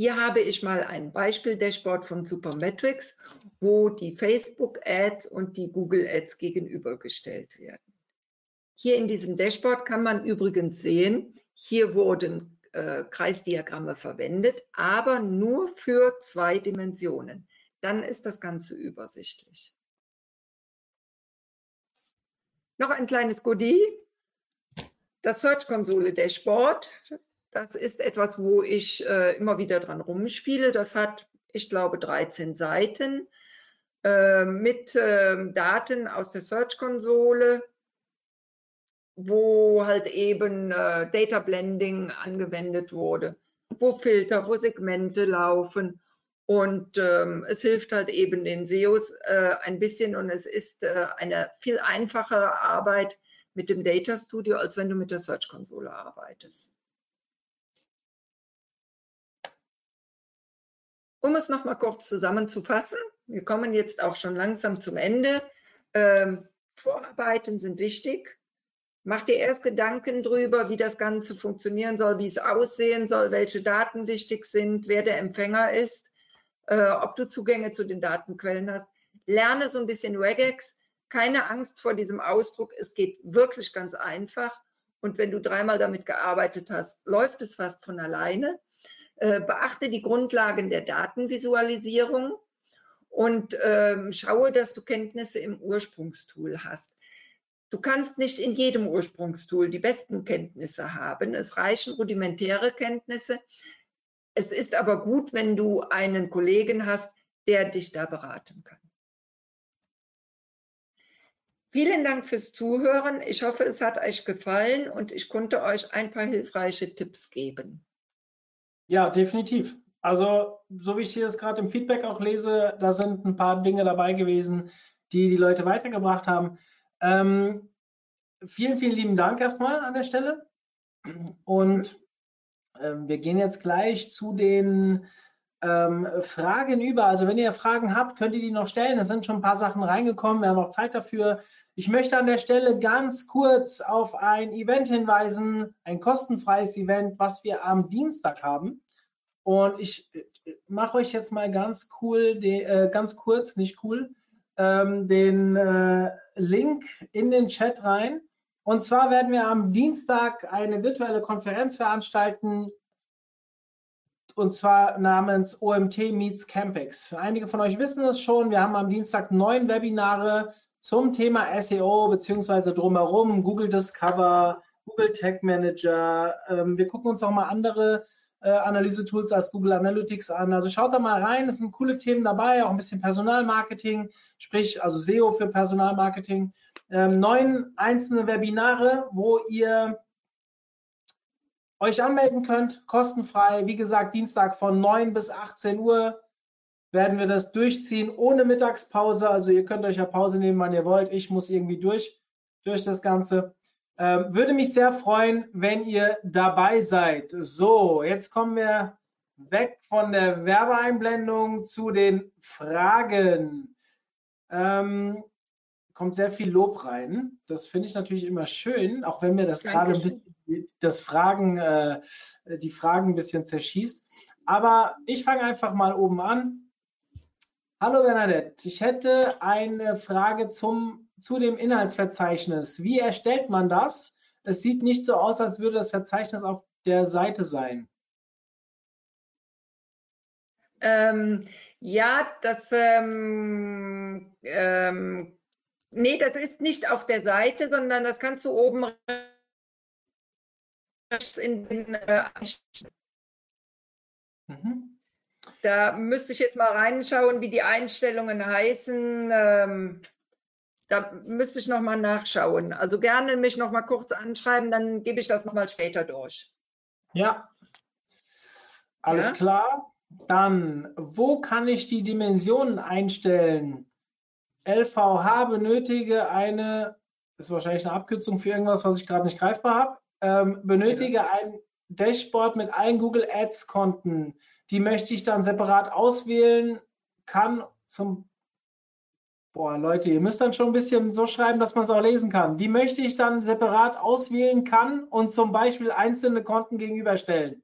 Hier habe ich mal ein Beispiel-Dashboard von Supermetrics, wo die Facebook-Ads und die Google-Ads gegenübergestellt werden. Hier in diesem Dashboard kann man übrigens sehen, hier wurden äh, Kreisdiagramme verwendet, aber nur für zwei Dimensionen. Dann ist das Ganze übersichtlich. Noch ein kleines Goodie. Das Search Konsole Dashboard. Das ist etwas, wo ich äh, immer wieder dran rumspiele. Das hat, ich glaube, 13 Seiten äh, mit äh, Daten aus der Search-Konsole, wo halt eben äh, Data Blending angewendet wurde, wo Filter, wo Segmente laufen. Und ähm, es hilft halt eben den SEOs äh, ein bisschen und es ist äh, eine viel einfachere Arbeit mit dem Data Studio, als wenn du mit der Search-Konsole arbeitest. Um es nochmal kurz zusammenzufassen, wir kommen jetzt auch schon langsam zum Ende. Ähm, Vorarbeiten sind wichtig. Mach dir erst Gedanken drüber, wie das Ganze funktionieren soll, wie es aussehen soll, welche Daten wichtig sind, wer der Empfänger ist, äh, ob du Zugänge zu den Datenquellen hast. Lerne so ein bisschen Regex. Keine Angst vor diesem Ausdruck. Es geht wirklich ganz einfach. und wenn du dreimal damit gearbeitet hast, läuft es fast von alleine. Äh, beachte die Grundlagen der Datenvisualisierung und ähm, schaue, dass du Kenntnisse im Ursprungstool hast. Du kannst nicht in jedem Ursprungstool die besten Kenntnisse haben. Es reichen rudimentäre Kenntnisse. Es ist aber gut, wenn du einen Kollegen hast, der dich da beraten kann. Vielen Dank fürs Zuhören. Ich hoffe, es hat euch gefallen und ich konnte euch ein paar hilfreiche Tipps geben. Ja, definitiv. Also, so wie ich hier das gerade im Feedback auch lese, da sind ein paar Dinge dabei gewesen, die die Leute weitergebracht haben. Ähm, vielen, vielen lieben Dank erstmal an der Stelle. Und ähm, wir gehen jetzt gleich zu den ähm, Fragen über. Also wenn ihr Fragen habt, könnt ihr die noch stellen. Es sind schon ein paar Sachen reingekommen. Wir haben auch Zeit dafür. Ich möchte an der Stelle ganz kurz auf ein Event hinweisen, ein kostenfreies Event, was wir am Dienstag haben. Und ich äh, mache euch jetzt mal ganz cool, de, äh, ganz kurz, nicht cool, ähm, den äh, Link in den Chat rein. Und zwar werden wir am Dienstag eine virtuelle Konferenz veranstalten, und zwar namens OMT Meets Campix. Für einige von euch wissen es schon, wir haben am Dienstag neun Webinare zum Thema SEO beziehungsweise drumherum, Google Discover, Google Tag Manager. Ähm, wir gucken uns auch mal andere äh, Analyse-Tools als Google Analytics an. Also schaut da mal rein, es sind coole Themen dabei, auch ein bisschen Personalmarketing, sprich also SEO für Personalmarketing. Ähm, neun einzelne Webinare, wo ihr euch anmelden könnt, kostenfrei. Wie gesagt, Dienstag von 9 bis 18 Uhr werden wir das durchziehen, ohne Mittagspause. Also ihr könnt euch ja Pause nehmen, wann ihr wollt. Ich muss irgendwie durch, durch das Ganze. Ähm, würde mich sehr freuen, wenn ihr dabei seid. So, jetzt kommen wir weg von der Werbeeinblendung zu den Fragen. Ähm, kommt sehr viel Lob rein. Das finde ich natürlich immer schön, auch wenn mir das gerade ein bisschen das Fragen, äh, die Fragen ein bisschen zerschießt. Aber ich fange einfach mal oben an. Hallo Bernadette, ich hätte eine Frage zum zu dem Inhaltsverzeichnis. Wie erstellt man das? Es sieht nicht so aus, als würde das Verzeichnis auf der Seite sein. Ähm, ja, das, ähm, ähm, nee, das ist nicht auf der Seite, sondern das kannst du oben in den äh, mhm. Da müsste ich jetzt mal reinschauen, wie die Einstellungen heißen. Ähm, da müsste ich nochmal nachschauen. Also gerne mich nochmal kurz anschreiben, dann gebe ich das nochmal später durch. Ja, alles ja? klar. Dann, wo kann ich die Dimensionen einstellen? LVH benötige eine, das ist wahrscheinlich eine Abkürzung für irgendwas, was ich gerade nicht greifbar habe, ähm, benötige ja. ein Dashboard mit allen Google Ads Konten. Die möchte ich dann separat auswählen, kann zum Boah, Leute, ihr müsst dann schon ein bisschen so schreiben, dass man es auch lesen kann. Die möchte ich dann separat auswählen kann und zum Beispiel einzelne Konten gegenüberstellen.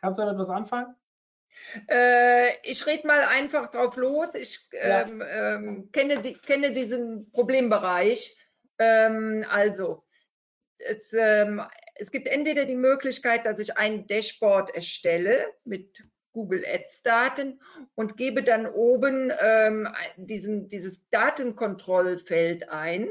Kannst du damit was anfangen? Äh, ich rede mal einfach drauf los. Ich ja. ähm, ähm, kenne, die, kenne, diesen Problembereich. Ähm, also, es, ähm, es gibt entweder die Möglichkeit, dass ich ein Dashboard erstelle mit Google Ads Daten und gebe dann oben ähm, diesen, dieses Datenkontrollfeld ein,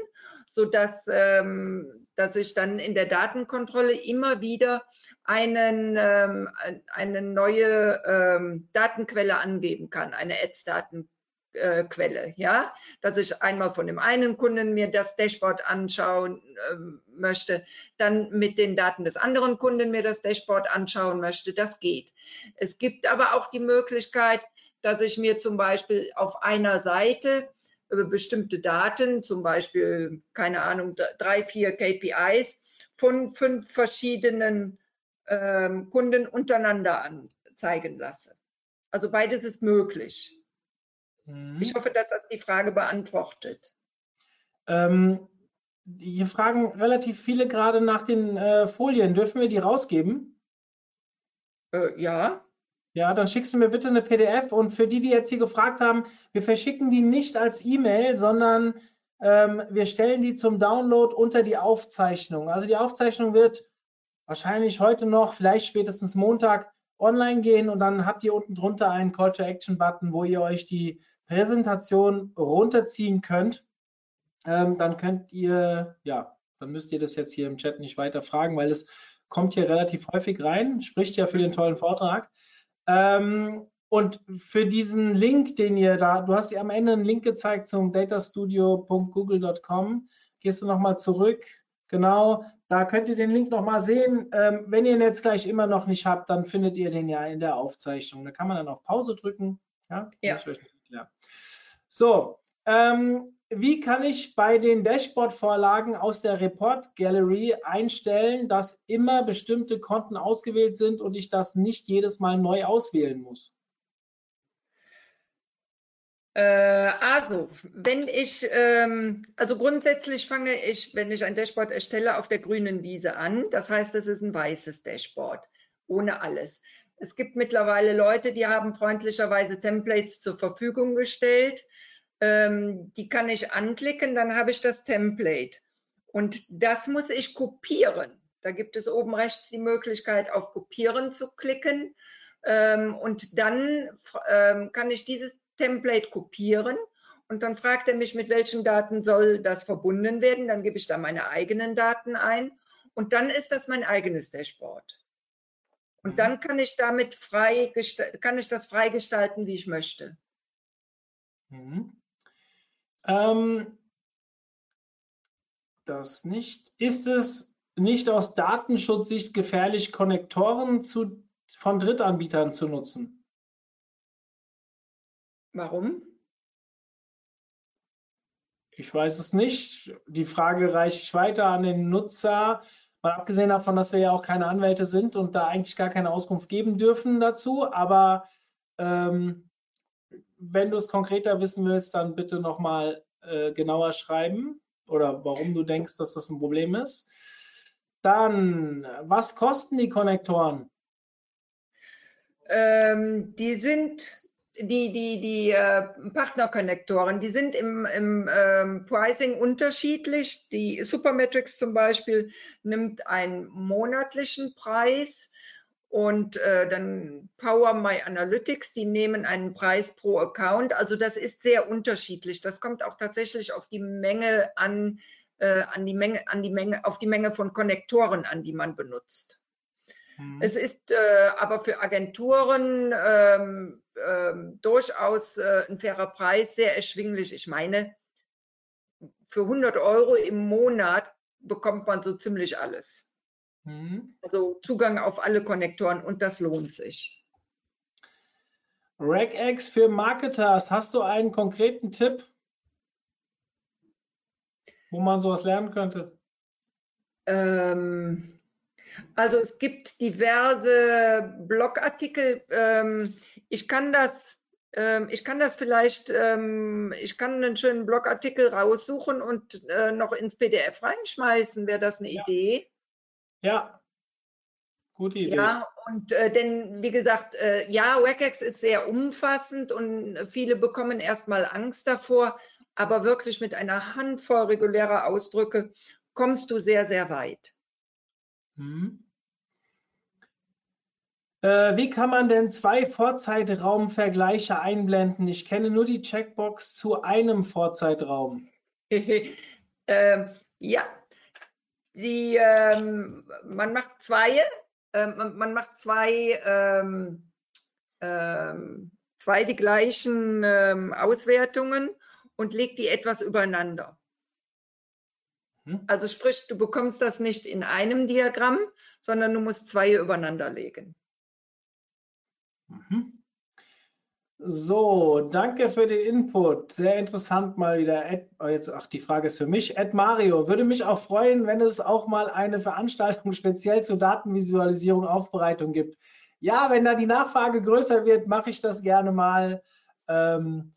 sodass ähm, dass ich dann in der Datenkontrolle immer wieder einen, ähm, eine neue ähm, Datenquelle angeben kann, eine Ads-Datenquelle äh, Quelle, ja, dass ich einmal von dem einen Kunden mir das Dashboard anschauen äh, möchte, dann mit den Daten des anderen Kunden mir das Dashboard anschauen möchte, das geht. Es gibt aber auch die Möglichkeit, dass ich mir zum Beispiel auf einer Seite äh, bestimmte Daten, zum Beispiel, keine Ahnung, drei, vier KPIs von fünf verschiedenen ähm, Kunden untereinander anzeigen lasse. Also beides ist möglich. Mhm. Ich hoffe, dass das die Frage beantwortet. Ähm, hier fragen relativ viele gerade nach den äh, Folien. Dürfen wir die rausgeben? Äh, ja. Ja, dann schickst du mir bitte eine PDF und für die, die jetzt hier gefragt haben, wir verschicken die nicht als E-Mail, sondern Ähm, wir stellen die zum Download unter die Aufzeichnung. Also die Aufzeichnung wird wahrscheinlich heute noch, vielleicht spätestens Montag online gehen und dann habt ihr unten drunter einen Call to Action Button, wo ihr euch die Präsentation runterziehen könnt. Ähm, dann könnt ihr, ja, dann müsst ihr das jetzt hier im Chat nicht weiter fragen, weil es kommt hier relativ häufig rein, spricht ja für den tollen Vortrag. Ähm, und für diesen Link, den ihr da, du hast dir am Ende einen Link gezeigt zum datastudio.google.com. Gehst du nochmal zurück. Genau, da könnt ihr den Link nochmal sehen. Ähm, wenn ihr ihn jetzt gleich immer noch nicht habt, dann findet ihr den ja in der Aufzeichnung. Da kann man dann auf Pause drücken. Ja. ja. So, ähm, wie kann ich bei den Dashboard-Vorlagen aus der Report Gallery einstellen, dass immer bestimmte Konten ausgewählt sind und ich das nicht jedes Mal neu auswählen muss? Äh, also, wenn ich, ähm, also grundsätzlich fange ich, wenn ich ein Dashboard erstelle, auf der grünen Wiese an. Das heißt, es ist ein weißes Dashboard, ohne alles. Es gibt mittlerweile Leute, die haben freundlicherweise Templates zur Verfügung gestellt. Ähm, die kann ich anklicken, dann habe ich das Template. Und das muss ich kopieren. Da gibt es oben rechts die Möglichkeit, auf Kopieren zu klicken. Ähm, und dann ähm, kann ich dieses Template kopieren und dann fragt er mich, mit welchen Daten soll das verbunden werden. Dann gebe ich da meine eigenen Daten ein und dann ist das mein eigenes Dashboard. Und mhm. dann kann ich damit frei, kann ich das freigestalten, wie ich möchte. Mhm. Ähm, das nicht. Ist es nicht aus Datenschutzsicht gefährlich, Konnektoren zu, von Drittanbietern zu nutzen? Warum? Ich weiß es nicht. Die Frage reiche ich weiter an den Nutzer. Mal abgesehen davon, dass wir ja auch keine Anwälte sind und da eigentlich gar keine Auskunft geben dürfen dazu. Aber ähm, wenn du es konkreter wissen willst, dann bitte nochmal äh, genauer schreiben oder warum du denkst, dass das ein Problem ist. Dann, was kosten die Konnektoren? Ähm, die sind die, die, die äh, Partnerkonnektoren, die sind im, im ähm, Pricing unterschiedlich. Die Supermetrics zum Beispiel nimmt einen monatlichen Preis und äh, dann Power My Analytics, die nehmen einen Preis pro Account. Also das ist sehr unterschiedlich. Das kommt auch tatsächlich auf die Menge an, äh, an die Menge, an die Menge, auf die Menge von Konnektoren an, die man benutzt. Mhm. Es ist äh, aber für Agenturen ähm, ähm, durchaus äh, ein fairer Preis, sehr erschwinglich. Ich meine, für 100 Euro im Monat bekommt man so ziemlich alles. Mhm. Also Zugang auf alle Konnektoren und das lohnt sich. RegX für Marketers, hast du einen konkreten Tipp, wo man sowas lernen könnte? Ähm, also es gibt diverse Blogartikel. Ähm, ich kann das, ähm, ich kann das vielleicht, ähm, ich kann einen schönen Blogartikel raussuchen und äh, noch ins PDF reinschmeißen. Wäre das eine ja. Idee? Ja, gute Idee. Ja, und äh, denn wie gesagt, äh, ja, WCAX ist sehr umfassend und viele bekommen erstmal Angst davor, aber wirklich mit einer Handvoll regulärer Ausdrücke kommst du sehr, sehr weit. Hm. Äh, wie kann man denn zwei Vorzeitraumvergleiche einblenden? Ich kenne nur die Checkbox zu einem Vorzeitraum. ähm, ja, die, ähm, man macht zwei, ähm, man, man, macht zwei, ähm, ähm, zwei die gleichen ähm, Auswertungen und legt die etwas übereinander. Hm? Also sprich, du bekommst das nicht in einem Diagramm, sondern du musst zwei übereinander legen. Mhm. So, danke für den Input. Sehr interessant mal wieder. Ed, oh jetzt, ach, die Frage ist für mich. Ed Mario, würde mich auch freuen, wenn es auch mal eine Veranstaltung speziell zur Datenvisualisierung, Aufbereitung gibt. Ja, wenn da die Nachfrage größer wird, mache ich das gerne mal. Ähm,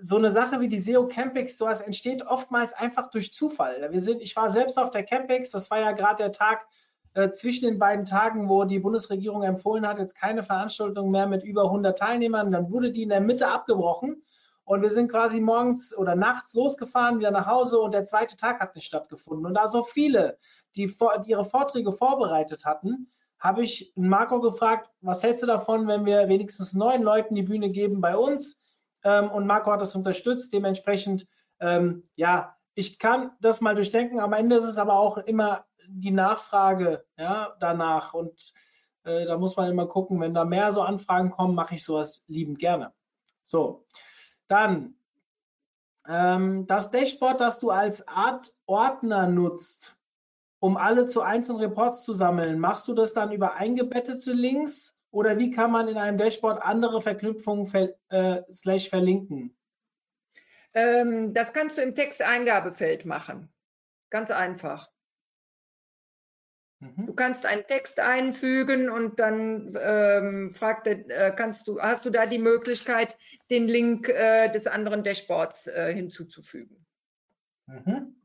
so eine Sache wie die SEO Campix, sowas entsteht oftmals einfach durch Zufall. Wir sind, ich war selbst auf der Campix, das war ja gerade der Tag äh, zwischen den beiden Tagen, wo die Bundesregierung empfohlen hat, jetzt keine Veranstaltung mehr mit über 100 Teilnehmern. Dann wurde die in der Mitte abgebrochen und wir sind quasi morgens oder nachts losgefahren, wieder nach Hause und der zweite Tag hat nicht stattgefunden. Und da so viele, die, die ihre Vorträge vorbereitet hatten, habe ich Marco gefragt, was hältst du davon, wenn wir wenigstens neun Leuten die Bühne geben bei uns? Ähm, und Marco hat das unterstützt. Dementsprechend, ähm, ja, ich kann das mal durchdenken. Am Ende ist es aber auch immer die Nachfrage ja, danach. Und äh, da muss man immer gucken, wenn da mehr so Anfragen kommen, mache ich sowas liebend gerne. So, dann ähm, das Dashboard, das du als Art Ordner nutzt, um alle zu einzelnen Reports zu sammeln, machst du das dann über eingebettete Links oder wie kann man in einem Dashboard andere Verknüpfungen ver äh, slash verlinken? Ähm, das kannst du im Texteingabefeld machen. Ganz einfach. Du mhm. kannst einen Text einfügen und dann ähm, fragt äh, kannst du, hast du da die Möglichkeit, den Link äh, des anderen Dashboards äh, hinzuzufügen. Mhm.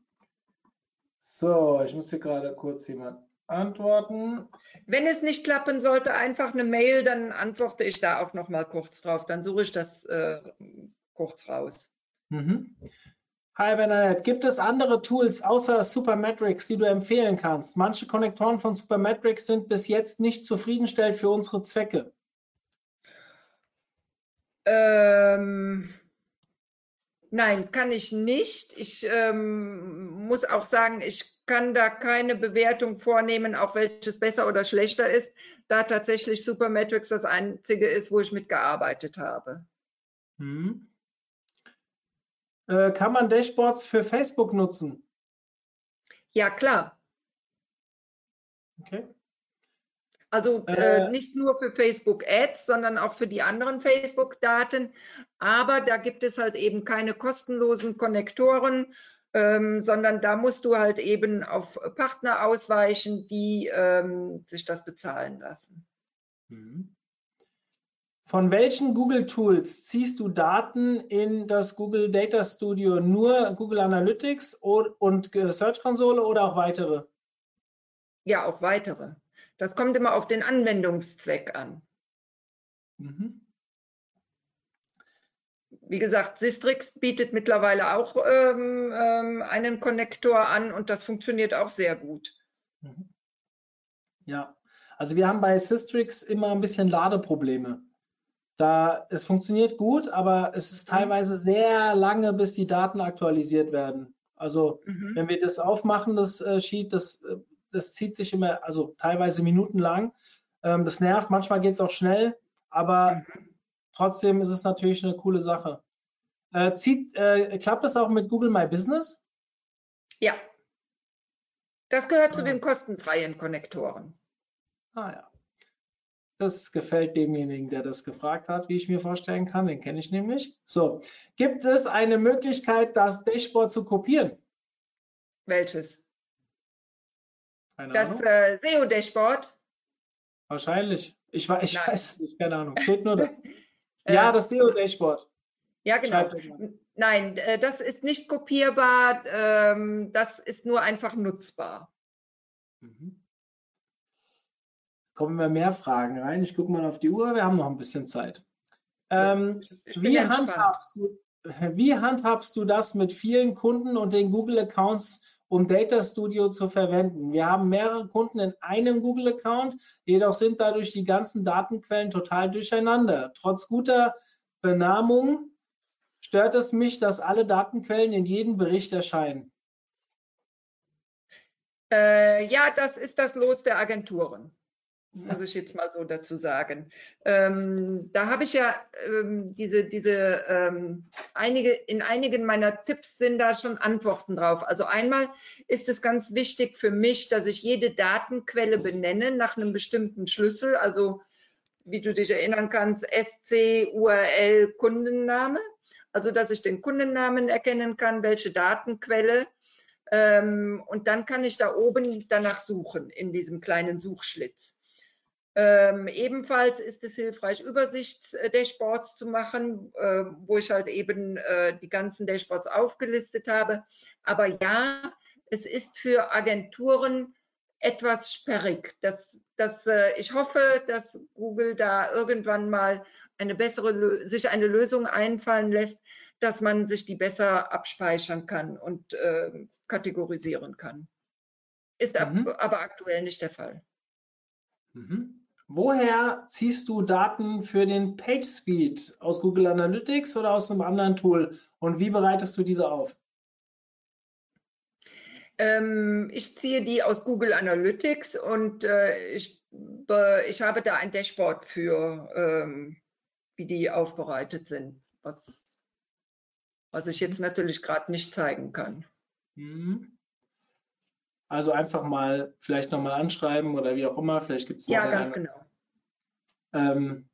So, ich muss hier gerade kurz jemand antworten. Wenn es nicht klappen sollte, einfach eine Mail, dann antworte ich da auch noch mal kurz drauf. Dann suche ich das äh, kurz raus. Mhm. Hi Bernadette, gibt es andere Tools außer Supermetrics, die du empfehlen kannst? Manche Konnektoren von Supermetrics sind bis jetzt nicht zufriedenstellend für unsere Zwecke. Ähm, nein, kann ich nicht. Ich ähm, muss auch sagen, ich kann da keine Bewertung vornehmen, auch welches besser oder schlechter ist, da tatsächlich Supermetrics das einzige ist, wo ich mitgearbeitet habe. Hm. Äh, kann man Dashboards für Facebook nutzen? Ja, klar. Okay. Also äh, äh, nicht nur für Facebook Ads, sondern auch für die anderen Facebook-Daten. Aber da gibt es halt eben keine kostenlosen Konnektoren, ähm, sondern da musst du halt eben auf Partner ausweichen, die ähm, sich das bezahlen lassen. Mhm. Von welchen Google Tools ziehst du Daten in das Google Data Studio? Nur Google Analytics und Search Konsole oder auch weitere? Ja, auch weitere. Das kommt immer auf den Anwendungszweck an. Mhm. Wie gesagt, Sistrix bietet mittlerweile auch ähm, ähm, einen Konnektor an und das funktioniert auch sehr gut. Mhm. Ja, also wir haben bei Sistrix immer ein bisschen Ladeprobleme. Da, es funktioniert gut, aber es ist mhm. teilweise sehr lange, bis die Daten aktualisiert werden. Also mhm. wenn wir das aufmachen, das äh, Sheet, das, äh, das zieht sich immer, also teilweise minutenlang. Ähm, das nervt, manchmal geht es auch schnell, aber mhm. Trotzdem ist es natürlich eine coole Sache. Äh, zieht, äh, klappt das auch mit Google My Business? Ja. Das gehört so. zu den kostenfreien Konnektoren. Ah ja. Das gefällt demjenigen, der das gefragt hat, wie ich mir vorstellen kann. Den kenne ich nämlich. So, gibt es eine Möglichkeit, das Dashboard zu kopieren? Welches? Keine das äh, SEO-Dashboard? Wahrscheinlich. Ich, ich weiß nicht, keine Ahnung. Steht nur das. ja, das SEO-Dashboard. Ja, genau. Nein, äh, das ist nicht kopierbar. Ähm, das ist nur einfach nutzbar. Mhm kommen immer mehr Fragen rein. Ich gucke mal auf die Uhr, wir haben noch ein bisschen Zeit. Ähm, wie, handhabst du, wie handhabst du das mit vielen Kunden und den Google-Accounts, um Data Studio zu verwenden? Wir haben mehrere Kunden in einem Google-Account, jedoch sind dadurch die ganzen Datenquellen total durcheinander. Trotz guter Benamung stört es mich, dass alle Datenquellen in jedem Bericht erscheinen. Äh, ja, das ist das Los der Agenturen muss ich jetzt mal so dazu sagen. Ähm, da habe ich ja ähm, diese, diese ähm, einige, in einigen meiner Tipps sind da schon Antworten drauf. Also einmal ist es ganz wichtig für mich, dass ich jede Datenquelle benenne nach einem bestimmten Schlüssel. Also wie du dich erinnern kannst, SC, URL, Kundenname. Also dass ich den Kundennamen erkennen kann, welche Datenquelle. Ähm, und dann kann ich da oben danach suchen in diesem kleinen Suchschlitz. Ähm, ebenfalls ist es hilfreich, Übersichtsdashboards zu machen, äh, wo ich halt eben äh, die ganzen Dashboards aufgelistet habe. Aber ja, es ist für Agenturen etwas sperrig. Das, das, äh, ich hoffe, dass Google da irgendwann mal eine bessere, sich eine Lösung einfallen lässt, dass man sich die besser abspeichern kann und äh, kategorisieren kann. Ist Mhm. ab, aber aktuell nicht der Fall. Mhm. Woher ziehst du Daten für den PageSpeed? Aus Google Analytics oder aus einem anderen Tool? Und wie bereitest du diese auf? Ähm, ich ziehe die aus Google Analytics und äh, ich, ich habe da ein Dashboard für, ähm, wie die aufbereitet sind, was, was ich jetzt natürlich gerade nicht zeigen kann. Mhm. Also einfach mal vielleicht nochmal anschreiben oder wie auch immer. Vielleicht gibt es Ja, ganz genau. Ähm,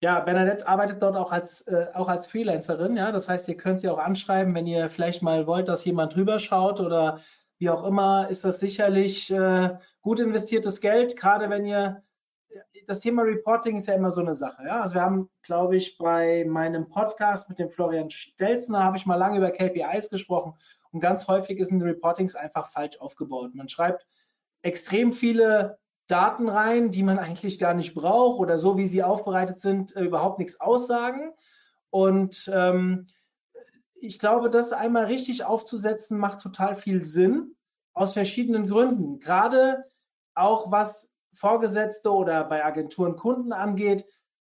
ja, Bernadette arbeitet dort auch als, äh, auch als Freelancerin. Ja, das heißt, ihr könnt sie auch anschreiben, wenn ihr vielleicht mal wollt, dass jemand drüber schaut oder wie auch immer, ist das sicherlich äh, gut investiertes Geld, gerade wenn ihr das Thema Reporting ist ja immer so eine Sache. Ja? Also wir haben, glaube ich, bei meinem Podcast mit dem Florian Stelzner habe ich mal lange über KPIs gesprochen und ganz häufig sind Reportings einfach falsch aufgebaut. Man schreibt extrem viele Daten rein, die man eigentlich gar nicht braucht oder so wie sie aufbereitet sind, äh, überhaupt nichts aussagen. Und ähm, ich glaube, das einmal richtig aufzusetzen, macht total viel Sinn aus verschiedenen Gründen. Gerade auch was Vorgesetzte oder bei Agenturen Kunden angeht,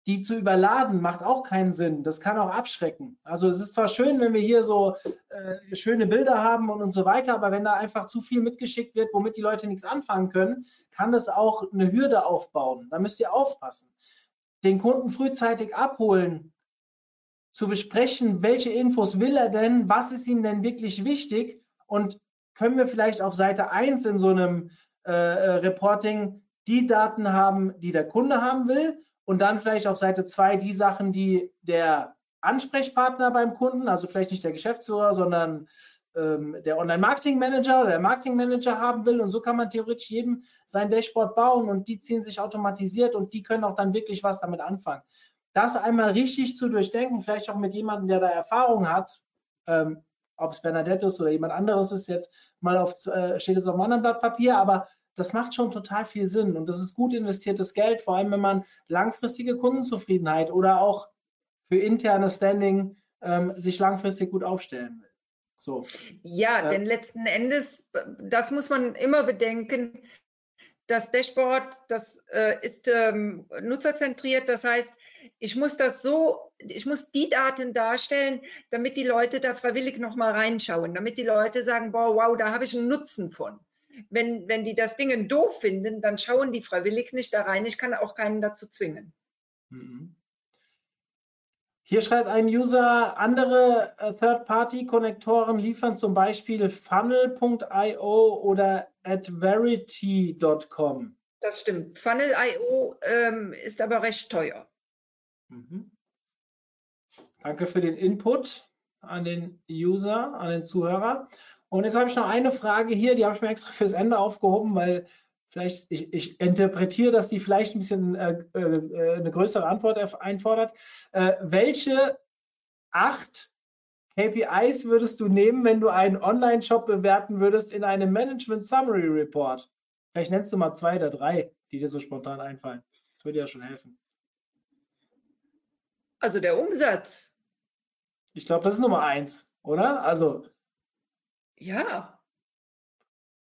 die zu überladen, macht auch keinen Sinn. Das kann auch abschrecken. Also es ist zwar schön, wenn wir hier so äh, schöne Bilder haben und, und so weiter, aber wenn da einfach zu viel mitgeschickt wird, womit die Leute nichts anfangen können, kann das auch eine Hürde aufbauen. Da müsst ihr aufpassen. Den Kunden frühzeitig abholen, zu besprechen, welche Infos will er denn, was ist ihm denn wirklich wichtig und können wir vielleicht auf Seite 1 in so einem äh, äh, Reporting die Daten haben, die der Kunde haben will und dann vielleicht auf Seite 2 die Sachen, die der Ansprechpartner beim Kunden, also vielleicht nicht der Geschäftsführer, sondern ähm, der Online-Marketing-Manager oder der Marketing-Manager haben will. Und so kann man theoretisch jedem sein Dashboard bauen und die ziehen sich automatisiert und die können auch dann wirklich was damit anfangen. Das einmal richtig zu durchdenken, vielleicht auch mit jemandem, der da Erfahrung hat, ähm, ob es Bernadette ist oder jemand anderes ist, jetzt mal auf, äh, steht jetzt auf einem anderen Blatt Papier, aber das macht schon total viel Sinn und das ist gut investiertes Geld, vor allem wenn man langfristige Kundenzufriedenheit oder auch für interne Standing ähm, sich langfristig gut aufstellen will. So. Ja, Ja. denn letzten Endes, das muss man immer bedenken, das Dashboard, das äh, ist ähm, nutzerzentriert, das heißt, ich muss das so, ich muss die Daten darstellen, damit die Leute da freiwillig nochmal reinschauen, damit die Leute sagen, boah, wow, da habe ich einen Nutzen von. Wenn, wenn die das Ding doof finden, dann schauen die freiwillig nicht da rein. Ich kann auch keinen dazu zwingen. Mhm. Hier schreibt ein User, andere äh, Third-Party-Konnektoren liefern zum Beispiel funnel.io oder adverity.com. Das stimmt. Funnel.io ähm, ist aber recht teuer. Mhm. Danke für den Input an den User, an den Zuhörer. Und jetzt habe ich noch eine Frage hier, die habe ich mir extra fürs Ende aufgehoben, weil vielleicht, ich, ich interpretiere, dass die vielleicht ein bisschen äh, äh, eine größere Antwort einfordert. Äh, welche acht KPIs würdest du nehmen, wenn du einen Online-Shop bewerten würdest in einem Management Summary Report? Vielleicht nennst du mal zwei oder drei, die dir so spontan einfallen. Das würde ja schon helfen. Also der Umsatz. Ich glaube, das ist Nummer eins, oder? Also Ja.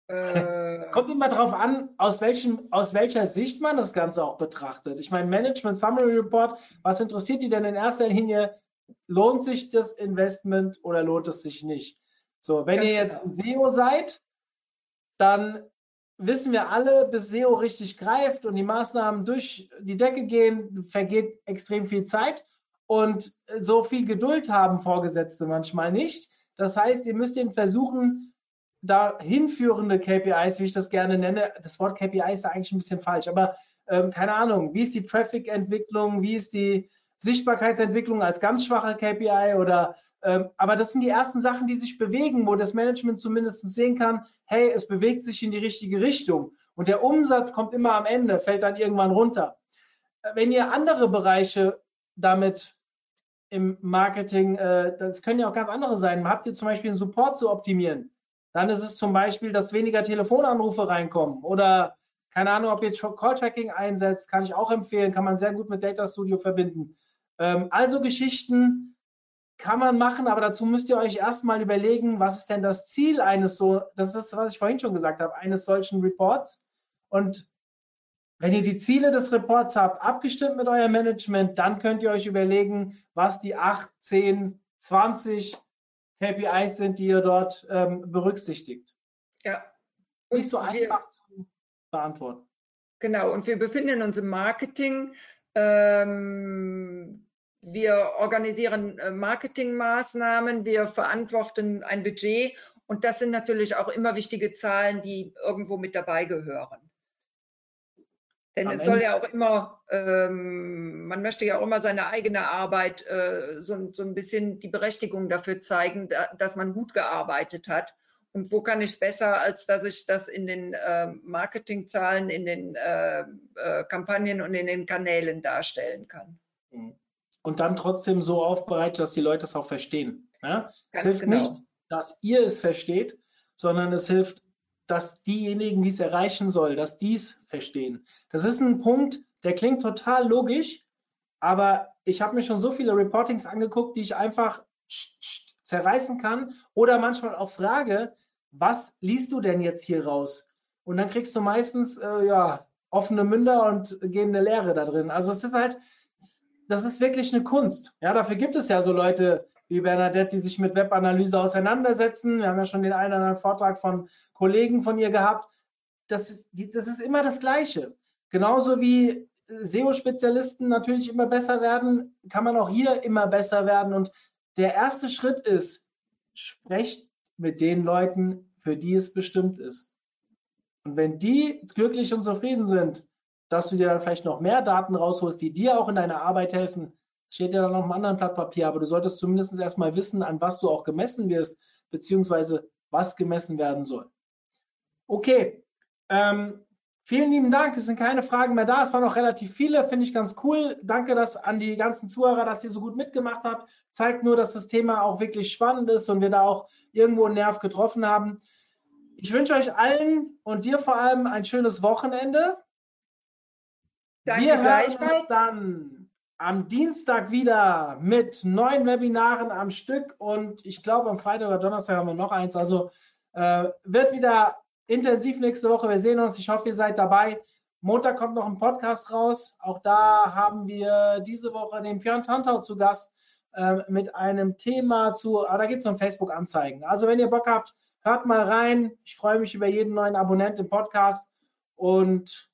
Äh, kommt immer darauf an, aus, welchem, aus welcher Sicht man das Ganze auch betrachtet. Ich meine, Management Summary Report, was interessiert die denn in erster Linie? Lohnt sich das Investment oder lohnt es sich nicht? So, wenn ihr jetzt genau. SEO seid, dann wissen wir alle, bis SEO richtig greift und die Maßnahmen durch die Decke gehen, vergeht extrem viel Zeit und so viel Geduld haben Vorgesetzte manchmal nicht. Das heißt, ihr müsst ihnen versuchen, da hinführende KPIs, wie ich das gerne nenne, das Wort KPI ist da eigentlich ein bisschen falsch, aber ähm, keine Ahnung, wie ist die Traffic-Entwicklung, wie ist die Sichtbarkeitsentwicklung als ganz schwache KPI oder ähm, aber das sind die ersten Sachen, die sich bewegen, wo das Management zumindest sehen kann, hey, es bewegt sich in die richtige Richtung und der Umsatz kommt immer am Ende, fällt dann irgendwann runter. Äh, Wenn ihr andere Bereiche damit im Marketing, äh, das können ja auch ganz andere sein. Habt ihr zum Beispiel einen Support zu optimieren? Dann ist es zum Beispiel, dass weniger Telefonanrufe reinkommen oder keine Ahnung, ob ihr Call-Tracking einsetzt, kann ich auch empfehlen, kann man sehr gut mit Data Studio verbinden. Ähm, also Geschichten, kann man machen, aber dazu müsst ihr euch erstmal überlegen, was ist denn das Ziel eines so, das ist, was ich vorhin schon gesagt habe, eines solchen Reports. Und wenn ihr die Ziele des Reports habt, abgestimmt mit eurem Management, dann könnt ihr euch überlegen, was die 8, 10, 20 KPIs sind, die ihr dort ähm, berücksichtigt. Ja. Nicht so einfach zu beantworten. Genau, und wir befinden uns im Marketing. Ähm, wir organisieren äh, Marketingmaßnahmen, wir verantworten ein Budget und das sind natürlich auch immer wichtige Zahlen, die irgendwo mit dabei gehören. Denn Am es soll ja auch immer, ähm, man möchte ja auch immer seine eigene Arbeit, äh, so, so ein bisschen die Berechtigung dafür zeigen, da, dass man gut gearbeitet hat. Und wo kann ich es besser, als dass ich das in den äh, Marketingzahlen, in den äh, äh, Kampagnen und in den Kanälen darstellen kann? Und dann trotzdem so aufbereitet, dass die Leute es auch verstehen. Ja? Es Ganz hilft genau. nicht, dass ihr es versteht, sondern es hilft, dass diejenigen, die es erreichen soll, dass die es verstehen. Das ist ein Punkt, der klingt total logisch, aber ich habe mir schon so viele Reportings angeguckt, die ich einfach zerreißen kann oder manchmal auch frage, was liest du denn jetzt hier raus? Und dann kriegst du meistens äh, ja offene Münder und gehen eine Lehre da drin. Also es ist halt, das ist wirklich eine Kunst. Ja, dafür gibt es ja so Leute wie Bernadette, die sich mit Webanalyse auseinandersetzen. Wir haben ja schon den einen oder anderen Vortrag von Kollegen von ihr gehabt. Das, das ist immer das Gleiche. Genauso wie SEO-Spezialisten natürlich immer besser werden, kann man auch hier immer besser werden. Und der erste Schritt ist, sprecht mit den Leuten, für die es bestimmt ist. Und wenn die glücklich und zufrieden sind, dass du dir dann vielleicht noch mehr Daten rausholst, die dir auch in deiner Arbeit helfen, steht ja dann auf einem anderen Blatt Papier, aber du solltest zumindest erstmal wissen, an was du auch gemessen wirst, beziehungsweise was gemessen werden soll. Okay, ähm, vielen lieben Dank. Es sind keine Fragen mehr da. Es waren noch relativ viele, finde ich ganz cool. Danke dass an die ganzen Zuhörer, dass ihr so gut mitgemacht habt. Zeigt nur, dass das Thema auch wirklich spannend ist und wir da auch irgendwo einen Nerv getroffen haben. Ich wünsche euch allen und dir vor allem ein schönes Wochenende. Danke wir hören uns dann am Dienstag wieder mit neuen Webinaren am Stück und ich glaube am Freitag oder Donnerstag haben wir noch eins. Also äh, wird wieder intensiv nächste Woche. Wir sehen uns. Ich hoffe, ihr seid dabei. Montag kommt noch ein Podcast raus. Auch da haben wir diese Woche den Björn Tantau zu Gast äh, mit einem Thema zu, ah, da geht es um Facebook-Anzeigen. Also wenn ihr Bock habt, hört mal rein. Ich freue mich über jeden neuen Abonnent im Podcast und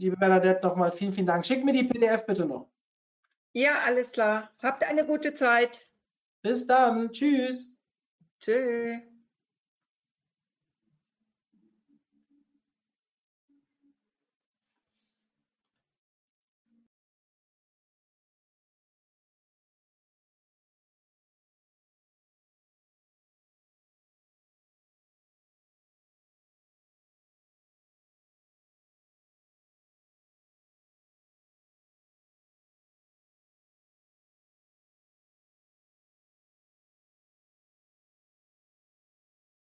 liebe Bernadette, nochmal vielen, vielen Dank. Schick mir die PDF bitte noch. Ja, alles klar. Habt eine gute Zeit. Bis dann. Tschüss. Tschüss.